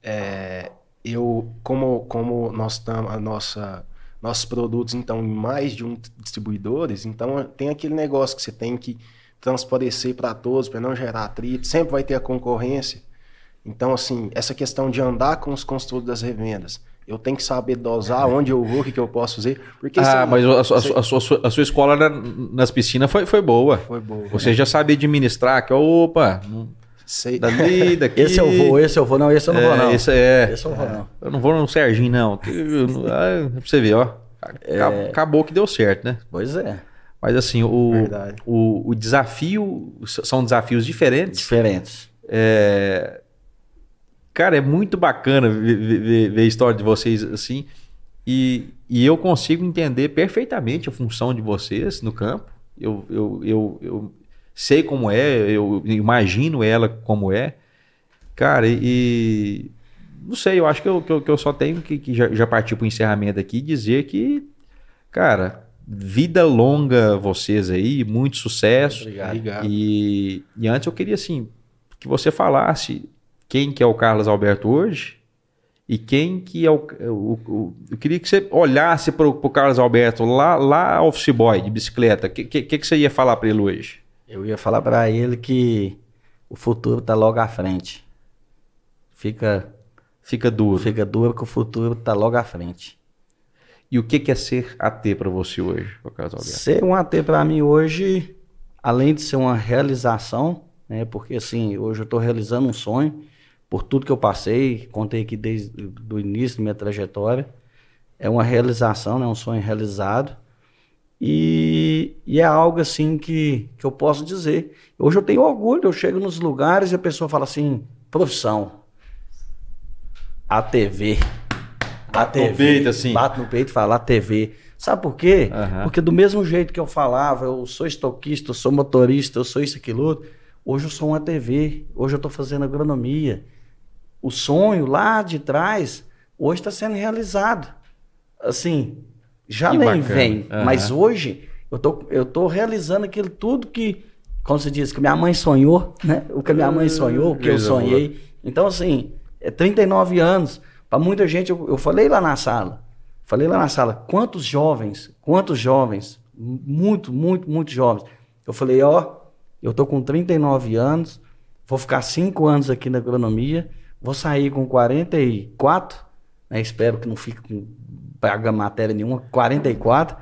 é, eu, como, como nós estamos, a nossa, nossos produtos, então, em mais de um distribuidores, então tem aquele negócio que você tem que transparecer para todos, para não gerar atrito, sempre vai ter a concorrência. Então, assim, essa questão de andar com os construtores das revendas, eu tenho que saber dosar onde eu vou, o que, que eu posso fazer. Porque ah, mas a, sua, a, sua, a sua escola na, nas piscinas foi, foi boa. Foi boa. Você né? já sabia administrar, que opa, Sei. Dali, daqui. Esse eu vou, esse eu vou, não, esse eu não é, vou, não. Esse é. Esse eu vou, não. Eu não vou no Serginho, não. Ah, pra você ver, ó. É... Acabou que deu certo, né? Pois é. Mas assim, o, o, o, desafio são desafios diferentes. Diferentes. É, Cara, é muito bacana ver, ver, ver, a história de vocês assim. E, e eu consigo entender perfeitamente a função de vocês no campo. Eu, eu, eu, eu sei como é, eu imagino ela como é. Cara, e. Não sei, eu acho que eu, que eu, que eu só tenho que, que já, já partir para o encerramento aqui dizer que, cara, vida longa vocês aí, muito sucesso. Obrigado. E, e antes eu queria, assim, que você falasse quem que é o Carlos Alberto hoje e quem que é o, o, o eu queria que você olhasse para o Carlos Alberto lá lá office boy de bicicleta. O que, que, que você ia falar para ele hoje? Eu ia falar para ele que o futuro está logo à frente. Fica fica duro. fica duro que o futuro está logo à frente. E o que, que é ser AT para você hoje Carlos Alberto? Ser um AT para mim hoje além de ser uma realização né porque assim hoje eu estou realizando um sonho por tudo que eu passei, contei aqui desde o início da minha trajetória. É uma realização, né? um sonho realizado. E, e, é algo assim que, que eu posso dizer. Hoje eu tenho orgulho, eu chego nos lugares e a pessoa fala assim, profissão, a TV. A TV. No peito, assim. Bato no peito e fala a TV. Sabe por quê? Uhum. Porque do mesmo jeito que eu falava, eu sou estoquista, eu sou motorista, eu sou isso, aquilo outro, hoje eu sou uma TV, hoje eu estou fazendo agronomia, o sonho lá de trás hoje está sendo realizado. Assim, já que nem bacana. vem, uhum. mas hoje eu tô, eu tô realizando aquilo tudo que, como se diz, que minha mãe sonhou, né? O que minha mãe sonhou, o que eu sonhei. Então, assim, é 39 anos. Para muita gente, eu, eu falei lá na sala, falei lá na sala, quantos jovens, quantos jovens, muito, muito, muito jovens. Eu falei, ó, eu tô com 39 anos, vou ficar cinco anos aqui na agronomia, Vou sair com 44, né? espero que não fique com paga matéria nenhuma, 44.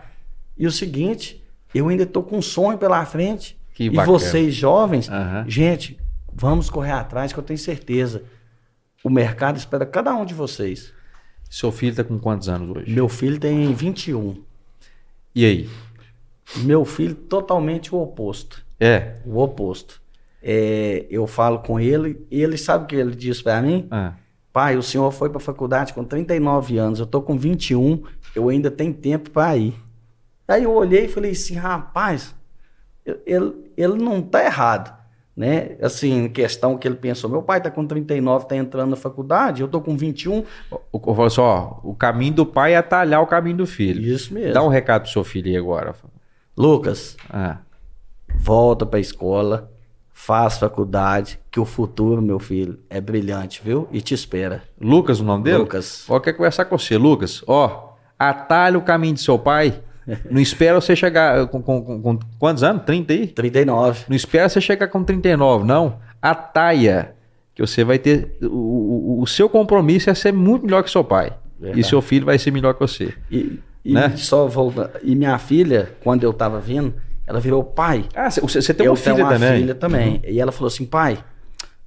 E o seguinte, eu ainda estou com um sonho pela frente. Que e bacana. vocês jovens, uhum. gente, vamos correr atrás que eu tenho certeza. O mercado espera cada um de vocês. Seu filho está com quantos anos hoje? Meu filho tem 21. E aí? Meu filho totalmente o oposto. É. O oposto é, eu falo com ele, e ele sabe o que ele diz para mim? Ah. Pai, o senhor foi para a faculdade com 39 anos, eu tô com 21, eu ainda tenho tempo para ir. Aí eu olhei e falei assim, rapaz, ele, ele não tá errado, né? Assim, questão que ele pensou, meu pai tá com 39, tá entrando na faculdade, eu tô com 21. Eu falo só, o caminho do pai é atalhar o caminho do filho. Isso mesmo. Dá um recado pro seu filho aí agora. Lucas, ah. volta para a escola, Faz faculdade, que o futuro, meu filho, é brilhante, viu? E te espera. Lucas, o nome dele? Lucas. Ó, quer conversar com você, Lucas. Ó, atalha o caminho de seu pai. Não espera você chegar com, com, com, com quantos anos? 30 aí? 39. Não espera você chegar com 39, não. Atalha, que você vai ter. O, o, o seu compromisso é ser muito melhor que seu pai. Verdade. E seu filho vai ser melhor que você. E, e né? só volta. E minha filha, quando eu tava vindo, ela virou pai. Ah, você tem uma filha tenho uma também? filha também. Uhum. E ela falou assim, pai,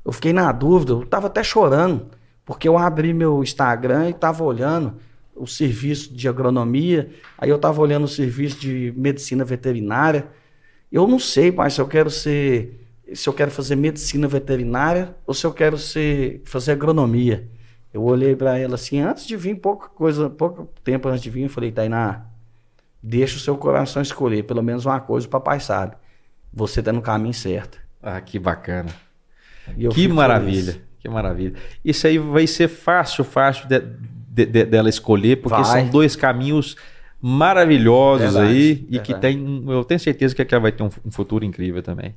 eu fiquei na dúvida, eu tava até chorando, porque eu abri meu Instagram e tava olhando o serviço de agronomia, aí eu tava olhando o serviço de medicina veterinária. Eu não sei, pai, se eu quero ser, se eu quero fazer medicina veterinária ou se eu quero ser fazer agronomia. Eu olhei para ela assim, antes de vir, pouca coisa, pouco tempo antes de vir, eu falei, Tainá, Deixa o seu coração escolher pelo menos uma coisa, o papai sabe. Você está no caminho certo. Ah, que bacana. que maravilha, feliz. que maravilha. Isso aí vai ser fácil, fácil de, de, de, dela escolher, porque vai. são dois caminhos maravilhosos verdade, aí verdade. e que tem, eu tenho certeza que ela vai ter um, um, futuro incrível também.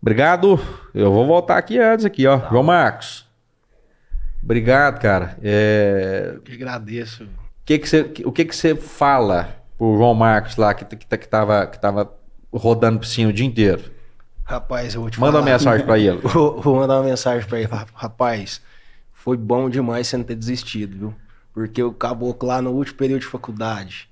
Obrigado. Eu vou voltar aqui antes aqui, ó. Tá. João Marcos. Obrigado, cara. É... Eu que agradeço. Que que você, o que que você fala pro João Marcos lá que, que, que, tava, que tava rodando piscina o dia inteiro? Rapaz, eu vou te Manda falar. uma mensagem para ele. vou, vou mandar uma mensagem para ele. Rapaz, foi bom demais você não ter desistido, viu? Porque o caboclo lá no último período de faculdade,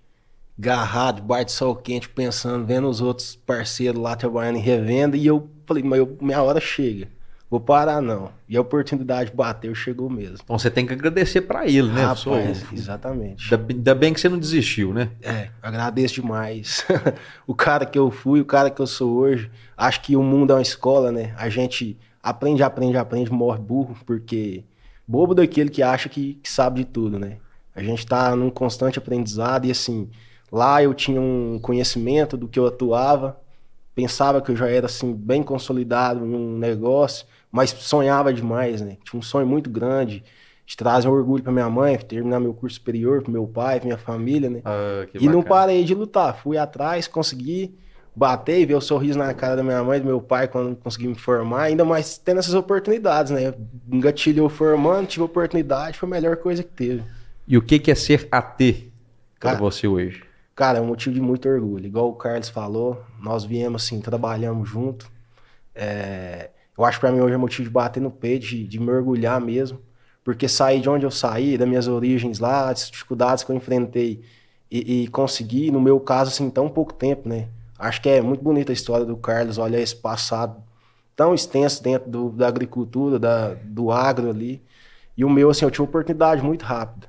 garrado, de sol quente, pensando, vendo os outros parceiros lá trabalhando em revenda, e eu falei, mas eu, minha hora chega. Vou parar, não. E a oportunidade bateu, chegou mesmo. Então você tem que agradecer para ele, né? Rapaz, exatamente. Ainda bem que você não desistiu, né? É, agradeço demais. o cara que eu fui, o cara que eu sou hoje. Acho que o mundo é uma escola, né? A gente aprende, aprende, aprende, morre burro, porque bobo daquele que acha que, que sabe de tudo, né? A gente tá num constante aprendizado e assim, lá eu tinha um conhecimento do que eu atuava, pensava que eu já era assim bem consolidado em um negócio mas sonhava demais, né? Tinha um sonho muito grande de trazer um orgulho para minha mãe, terminar meu curso superior, para meu pai, para minha família, né? Ah, e bacana. não parei de lutar, fui atrás, consegui bater e ver o sorriso na cara da minha mãe, do meu pai quando consegui me formar, ainda mais tendo essas oportunidades, né? Engatilhou formando, tive oportunidade, foi a melhor coisa que teve. E o que é ser AT para você hoje? Cara, é um motivo de muito orgulho. Igual o Carlos falou, nós viemos assim, trabalhamos junto. É... Eu acho que para mim hoje é motivo de bater no peito, de, de mergulhar mesmo. Porque sair de onde eu saí, das minhas origens lá, as dificuldades que eu enfrentei e, e consegui, no meu caso, assim, tão pouco tempo, né? Acho que é muito bonita a história do Carlos, olha esse passado tão extenso dentro do, da agricultura, da, do agro ali. E o meu, assim, eu tive oportunidade muito rápida.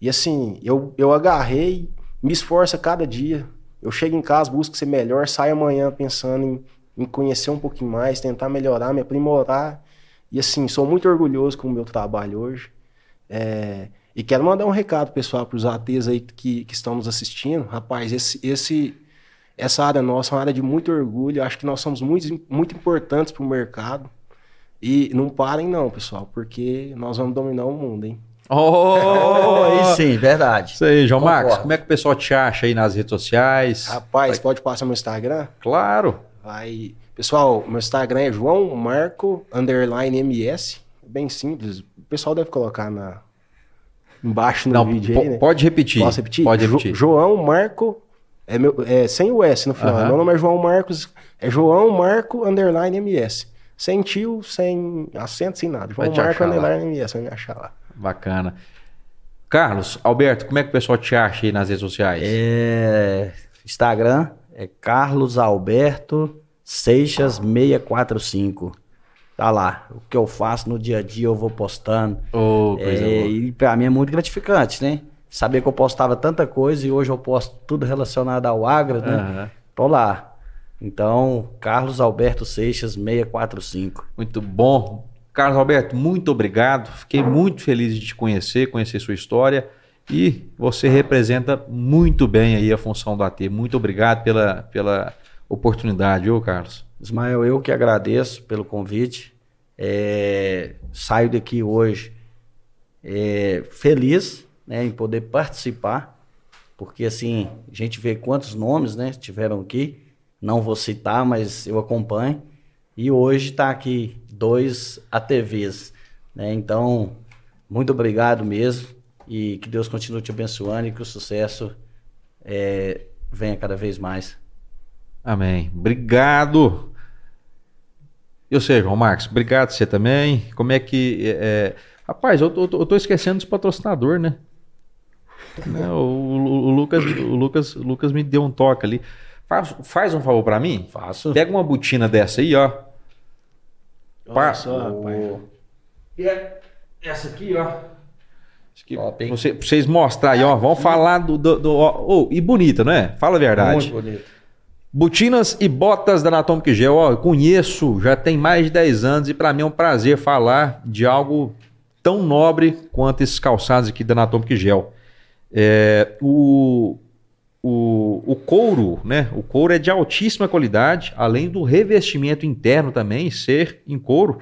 E assim, eu, eu agarrei, me esforço a cada dia. Eu chego em casa, busco ser melhor, saio amanhã pensando em me conhecer um pouquinho mais, tentar melhorar, me aprimorar. E assim, sou muito orgulhoso com o meu trabalho hoje. É, e quero mandar um recado, pessoal, para os ATs aí que, que estão nos assistindo. Rapaz, esse, esse, essa área nossa é uma área de muito orgulho. Acho que nós somos muito, muito importantes para o mercado. E não parem, não, pessoal, porque nós vamos dominar o mundo, hein? Oh, aí sim, verdade. Isso aí, João Concordo. Marcos, como é que o pessoal te acha aí nas redes sociais? Rapaz, pode passar meu Instagram? Claro. Vai. Pessoal, meu Instagram é João Marco underline MS. Bem simples. O pessoal deve colocar na embaixo no Não, vídeo aí, né? Pode repetir. Posso repetir? Pode repetir. Jo João Marco é, meu, é sem o S no final. Meu nome é João Marcos. É João Marco underline MS. Sem tio, sem acento, sem nada. João Marco underline MS. Vai me achar lá. Bacana. Carlos, Alberto, como é que o pessoal te acha aí nas redes sociais? É... Instagram, é Carlos Alberto Seixas 645. Tá lá. O que eu faço no dia a dia eu vou postando. Oh, é, e pra mim é muito gratificante, né? Saber que eu postava tanta coisa e hoje eu posto tudo relacionado ao agro, né? Uhum. Tô lá. Então, Carlos Alberto Seixas 645. Muito bom. Carlos Alberto, muito obrigado. Fiquei muito feliz de te conhecer, conhecer sua história. E você representa muito bem aí a função do AT. Muito obrigado pela, pela oportunidade, ô Carlos. Ismael, eu que agradeço pelo convite. É, saio daqui hoje é, feliz né, em poder participar, porque assim, a gente vê quantos nomes né, tiveram aqui, não vou citar, mas eu acompanho, e hoje está aqui dois ATVs. Né, então, muito obrigado mesmo e que Deus continue te abençoando e que o sucesso é, venha cada vez mais. Amém. Obrigado. Eu sei, João Marcos, obrigado você também. Como é que. É... é rapaz, eu tô, eu tô esquecendo dos patrocinador, né? Não, né, o, o, Lucas, o Lucas, o Lucas me deu um toque ali. Faz, faz um favor para mim. Faço. Pega uma botina dessa aí, ó. Olha pa... só, rapaz. E é essa aqui, ó. Que Top, você, pra vocês mostrarem ó. Vamos falar do. do, do ó, oh, e bonita, não é? Fala a verdade. Muito bonita. Botinas e botas da Anatomic Gel, ó, eu conheço, já tem mais de 10 anos e para mim é um prazer falar de algo tão nobre quanto esses calçados aqui da Anatomic Gel. É, o, o, o couro, né? O couro é de altíssima qualidade, além do revestimento interno também ser em couro,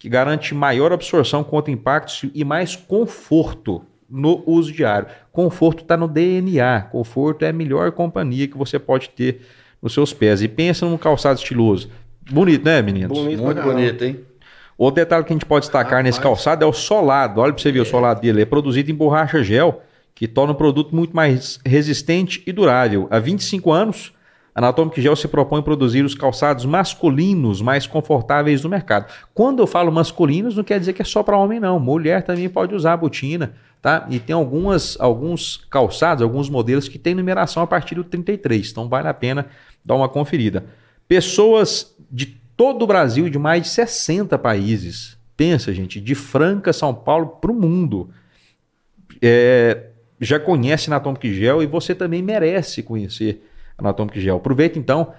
que garante maior absorção contra impactos e mais conforto no uso diário. Conforto está no DNA. Conforto é a melhor companhia que você pode ter nos seus pés. E pensa num calçado estiloso. Bonito, né, meninos? Bonito Muito bonito, hein? Outro detalhe que a gente pode destacar nesse calçado é o solado. Olha para você ver é. o solado dele. É produzido em borracha gel que torna o produto muito mais resistente e durável. Há 25 anos, Anatomic Gel se propõe produzir os calçados masculinos mais confortáveis do mercado. Quando eu falo masculinos, não quer dizer que é só para homem, não. Mulher também pode usar a botina, tá? E tem algumas, alguns calçados, alguns modelos que têm numeração a partir do 33, então vale a pena dar uma conferida. Pessoas de todo o Brasil, de mais de 60 países. Pensa, gente, de Franca, São Paulo para o mundo. É, já conhece Anatomic Gel e você também merece conhecer Anatomic Gel. Aproveita então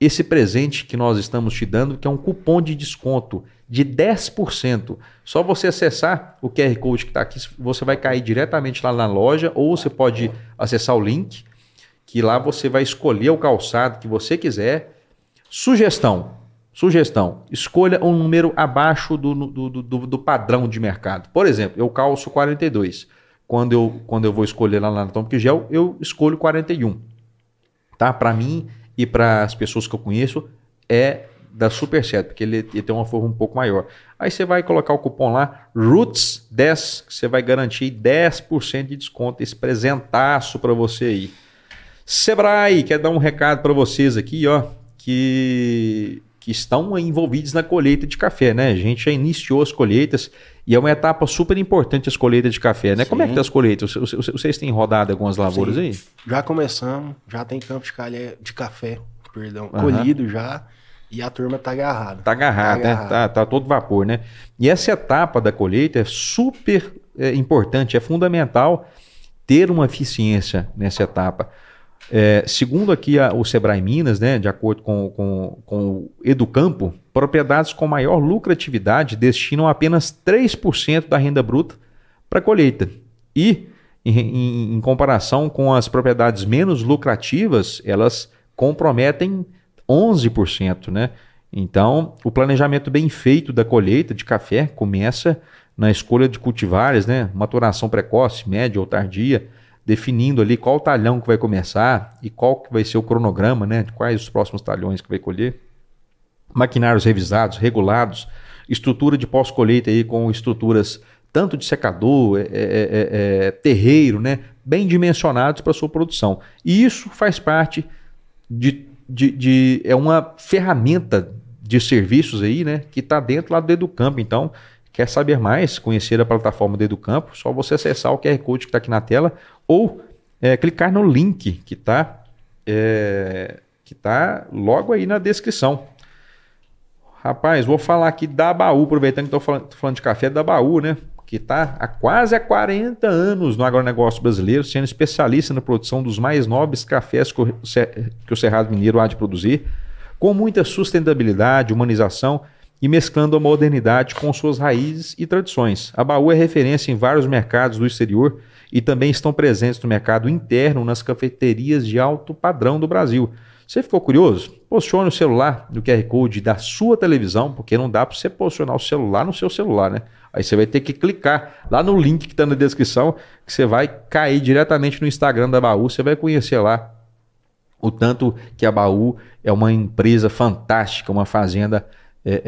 esse presente que nós estamos te dando, que é um cupom de desconto de 10%. Só você acessar o QR Code que está aqui, você vai cair diretamente lá na loja, ou você pode acessar o link, que lá você vai escolher o calçado que você quiser. Sugestão: sugestão, escolha um número abaixo do, do, do, do padrão de mercado. Por exemplo, eu calço 42 quando eu, quando eu vou escolher lá na Atomic Gel, eu escolho 41. Tá? Para mim e para as pessoas que eu conheço, é da super certo, porque ele, ele, tem uma forma um pouco maior. Aí você vai colocar o cupom lá, ROOTS10, que você vai garantir 10% de desconto, esse presentaço para você aí. Sebrae, quer dar um recado para vocês aqui, ó, que que estão envolvidos na colheita de café, né? A gente já iniciou as colheitas e é uma etapa super importante as colheitas de café, né? Sim. Como é que tá as colheitas? Vocês têm rodado algumas lavouras Sim. aí? Já começamos, já tem campo de, calha, de café, perdão, uhum. colhido já. E a turma tá agarrada. Tá agarrada, tá, né? Tá, tá todo vapor, né? E essa etapa da colheita é super é, importante, é fundamental ter uma eficiência nessa etapa. É, segundo aqui a, o Sebrae Minas, né, de acordo com, com, com o Educampo, propriedades com maior lucratividade destinam apenas 3% da renda bruta para colheita. E, em, em, em, comparação com as propriedades menos lucrativas, elas comprometem 11%. Né? Então, o planejamento bem feito da colheita de café começa na escolha de cultivares, né? maturação precoce, média ou tardia definindo ali qual talhão que vai começar e qual que vai ser o cronograma, né, quais os próximos talhões que vai colher. Maquinários revisados, regulados, estrutura de pós-colheita aí com estruturas tanto de secador, é, é, é, é terreiro, né, bem dimensionados para sua produção. E isso faz parte de, de, de é uma ferramenta de serviços aí, né, que está dentro lá do Educampo. Então, Quer saber mais, conhecer a plataforma do Educampo? Só você acessar o QR Code que está aqui na tela ou é, clicar no link que está é, que tá logo aí na descrição. Rapaz, vou falar aqui da Baú, aproveitando que estou falando, falando, de café da Baú, né? Que está há quase há 40 anos no agronegócio brasileiro, sendo especialista na produção dos mais nobres cafés que o Cerrado Mineiro há de produzir, com muita sustentabilidade, humanização e mesclando a modernidade com suas raízes e tradições. A Baú é referência em vários mercados do exterior e também estão presentes no mercado interno nas cafeterias de alto padrão do Brasil. Você ficou curioso? Posicione o celular no QR Code da sua televisão, porque não dá para você posicionar o celular no seu celular, né? Aí você vai ter que clicar lá no link que está na descrição, que você vai cair diretamente no Instagram da Baú, você vai conhecer lá o tanto que a Baú é uma empresa fantástica, uma fazenda é,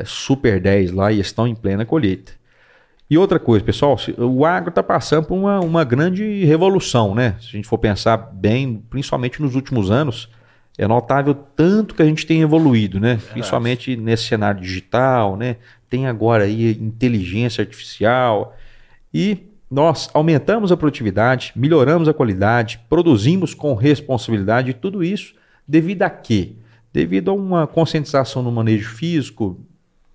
é, super 10 lá e estão em plena colheita. E outra coisa, pessoal, o agro está passando por uma, uma grande revolução, né? Se a gente for pensar bem, principalmente nos últimos anos, é notável tanto que a gente tem evoluído, né? Verdade. Principalmente nesse cenário digital, né? Tem agora aí inteligência artificial e nós aumentamos a produtividade, melhoramos a qualidade, produzimos com responsabilidade e tudo isso devido a quê? devido a uma conscientização no manejo físico,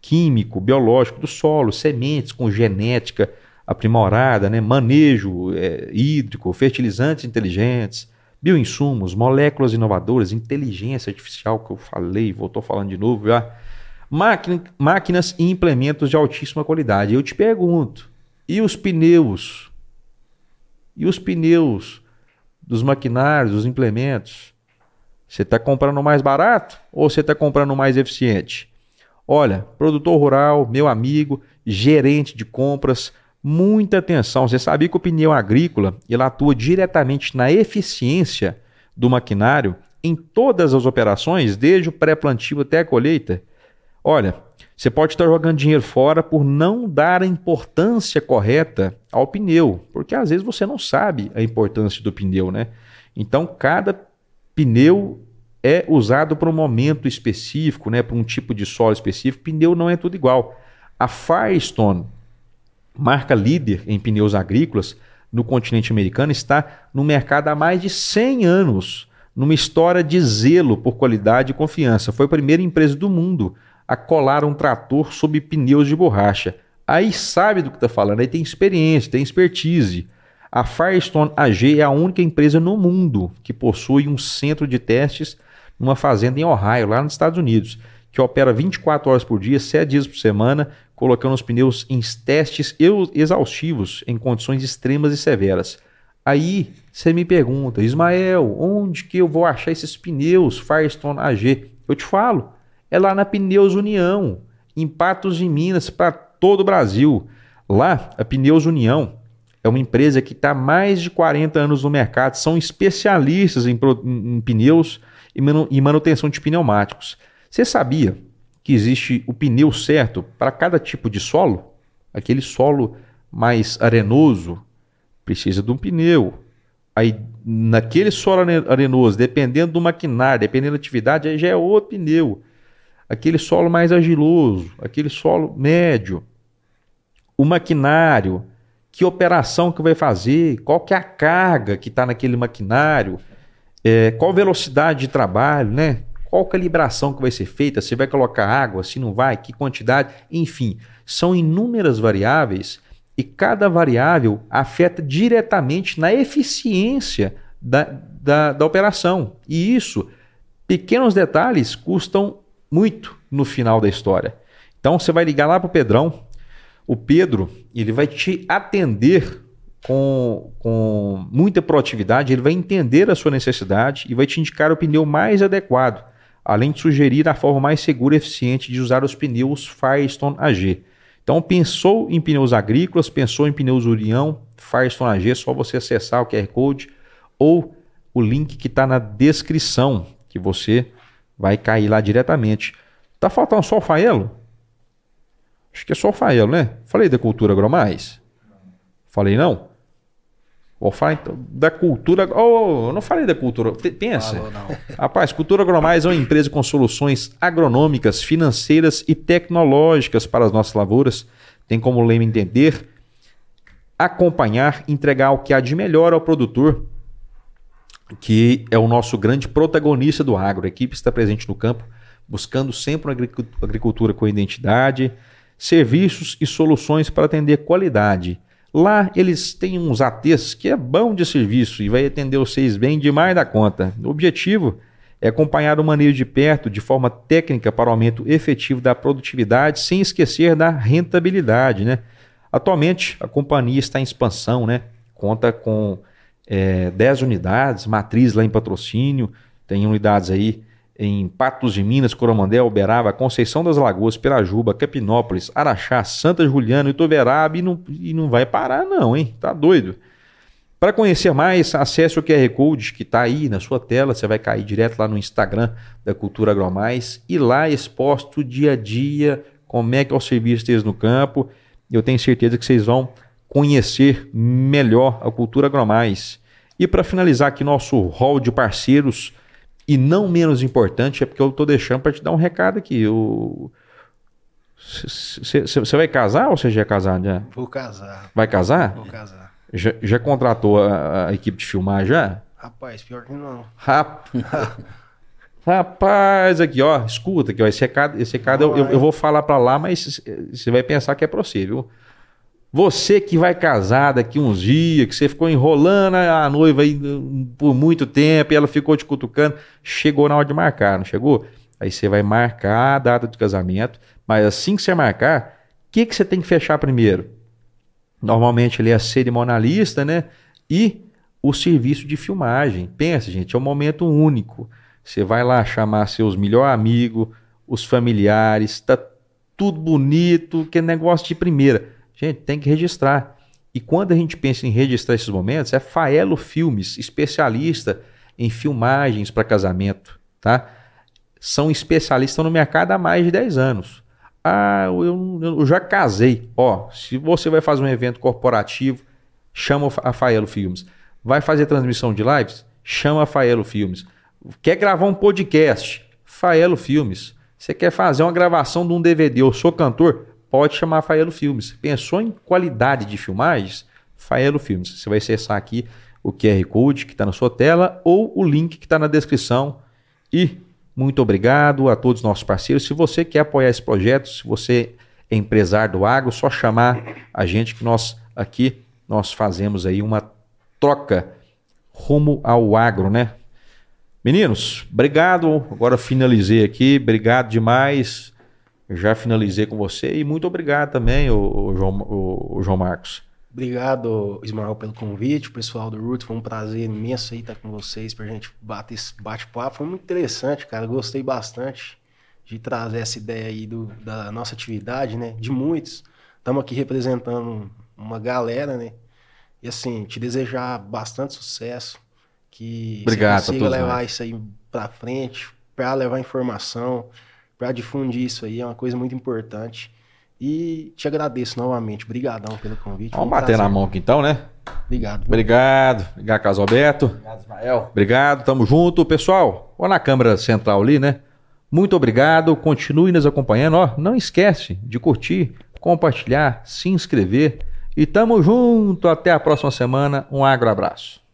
químico, biológico do solo, sementes com genética aprimorada, né? manejo é, hídrico, fertilizantes inteligentes, bioinsumos, moléculas inovadoras, inteligência artificial, que eu falei, voltou falando de novo já, Máquina, máquinas e implementos de altíssima qualidade. Eu te pergunto, e os pneus? E os pneus dos maquinários, dos implementos? Você está comprando mais barato ou você está comprando mais eficiente? Olha, produtor rural, meu amigo, gerente de compras, muita atenção. Você sabia que o pneu agrícola ele atua diretamente na eficiência do maquinário em todas as operações, desde o pré-plantio até a colheita? Olha, você pode estar jogando dinheiro fora por não dar a importância correta ao pneu, porque às vezes você não sabe a importância do pneu, né? Então, cada pneu é usado para um momento específico, né, para um tipo de solo específico. Pneu não é tudo igual. A Firestone, marca líder em pneus agrícolas no continente americano, está no mercado há mais de 100 anos, numa história de zelo por qualidade e confiança. Foi a primeira empresa do mundo a colar um trator sob pneus de borracha. Aí sabe do que está falando, aí tem experiência, tem expertise. A Firestone AG é a única empresa no mundo que possui um centro de testes numa fazenda em Ohio, lá nos Estados Unidos, que opera 24 horas por dia, 7 dias por semana, colocando os pneus em testes exaustivos em condições extremas e severas. Aí você me pergunta, Ismael, onde que eu vou achar esses pneus Firestone AG? Eu te falo, é lá na Pneus União, em Patos de Minas, para todo o Brasil. Lá, a Pneus União é uma empresa que está há mais de 40 anos no mercado, são especialistas em, em pneus e manutenção de pneumáticos. Você sabia que existe o pneu certo para cada tipo de solo? Aquele solo mais arenoso precisa de um pneu. Aí, naquele solo arenoso, dependendo do maquinário, dependendo da atividade, aí já é outro pneu. Aquele solo mais agiloso, aquele solo médio. O maquinário, que operação que vai fazer, qual que é a carga que está naquele maquinário, é, qual velocidade de trabalho, né? Qual calibração que vai ser feita, se vai colocar água, se não vai, que quantidade, enfim, são inúmeras variáveis e cada variável afeta diretamente na eficiência da, da, da operação. E isso, pequenos detalhes, custam muito no final da história. Então você vai ligar lá para o Pedrão, o Pedro, ele vai te atender com, com muita proatividade, ele vai entender a sua necessidade e vai te indicar o pneu mais adequado, além de sugerir a forma mais segura e eficiente de usar os pneus Firestone AG. Então, pensou em pneus agrícolas, pensou em pneus União, Firestone AG, só você acessar o QR Code ou o link que está na descrição, que você vai cair lá diretamente. Tá faltando só o Faelo? Acho que é só o Faelo, né? Falei da cultura agromais? Falei não? Vou falar então da cultura. Oh, eu não falei da cultura. Pensa. Falou, Rapaz, Cultura Agromais é uma empresa com soluções agronômicas, financeiras e tecnológicas para as nossas lavouras. Tem como lema entender, acompanhar, entregar o que há de melhor ao produtor, que é o nosso grande protagonista do agro. A equipe está presente no campo, buscando sempre uma agricultura com identidade, serviços e soluções para atender qualidade. Lá eles têm uns ATs que é bom de serviço e vai atender vocês bem demais da conta. O objetivo é acompanhar o manejo de perto de forma técnica para o aumento efetivo da produtividade, sem esquecer da rentabilidade. Né? Atualmente a companhia está em expansão, né? conta com é, 10 unidades, matriz lá em patrocínio, tem unidades aí em Patos de Minas, Coromandel, Uberaba, Conceição das Lagoas, Pirajuba, Capinópolis, Araxá, Santa Juliana, Itoveraba e não, e não vai parar não, hein? Tá doido? Para conhecer mais, acesse o QR Code que está aí na sua tela, você vai cair direto lá no Instagram da Cultura Agromais e lá exposto dia a dia como é que é o serviço deles no campo. Eu tenho certeza que vocês vão conhecer melhor a Cultura Agromais. E para finalizar aqui nosso hall de parceiros, e não menos importante, é porque eu estou deixando para te dar um recado aqui. Você vai casar ou você já é casado já? Vou casar. Vai casar? Vou casar. Já, já contratou a, a, equipe de filmar já? Rapaz, pior que não. Rap... Rapaz, aqui ó, escuta aqui ó, esse recado, esse recado eu, eu, eu, vou falar para lá, mas você vai pensar que é para você, que vai casar daqui uns dias, que você ficou enrolando a noiva aí hum, por muito tempo e ela ficou te cutucando, chegou na hora de marcar, não chegou? Aí você vai marcar a data de casamento, mas assim que você marcar, o que, que você tem que fechar primeiro? Normalmente ele é cerimonialista, né? E o serviço de filmagem. Pensa, gente, é um momento único. Você vai lá chamar seus melhores amigos, os familiares, tá tudo bonito, que é negócio de primeira. Gente, tem que registrar. E quando a gente pensa em registrar esses momentos, é Faelo Filmes, especialista em filmagens para casamento, tá? São especialistas no mercado há mais de 10 anos. Ah, eu, eu já casei. Ó, se você vai fazer um evento corporativo, chama a Faelo Filmes. Vai fazer transmissão de lives? Chama a Faelo Filmes. Quer gravar um podcast? Faelo Filmes. Você quer fazer uma gravação de um DVD? Eu sou cantor? Pode chamar Faelo Filmes. Pensou em qualidade de filmagens? Faelo Filmes. Você vai acessar aqui o QR Code que está na sua tela ou o link que está na descrição. E muito obrigado a todos os nossos parceiros. Se você quer apoiar esse projeto, se você é empresário do agro, só chamar a gente que nós aqui nós fazemos aí uma troca rumo ao agro, né? Meninos, obrigado. Agora finalizei aqui. Obrigado demais. Já finalizei com você e muito obrigado também, o, João, o, o João Marcos. Obrigado, Ismael, pelo convite. O pessoal do Root, foi um prazer imenso aí estar com vocês pra gente bater esse bate-papo. Foi muito interessante, cara. Gostei bastante de trazer essa ideia aí do, da nossa atividade, né? De muitos. Estamos aqui representando uma galera, né? E assim, te desejar bastante sucesso. Que Obrigado você consiga levar nós. isso aí pra frente, para levar informação, para difundir isso aí. É uma coisa muito importante. E te agradeço novamente. Obrigadão pelo convite. Vamos um bater prazer. na mão aqui então, né? Obrigado. Obrigado. Obrigado, Caso Alberto. Obrigado, Ismael. Obrigado, tamo junto. Pessoal, ó na câmera central ali, né? Muito obrigado. Continue nos acompanhando. Ó, não esquece de curtir, compartilhar, se inscrever. E tamo junto. Até a próxima semana. Um agro abraço.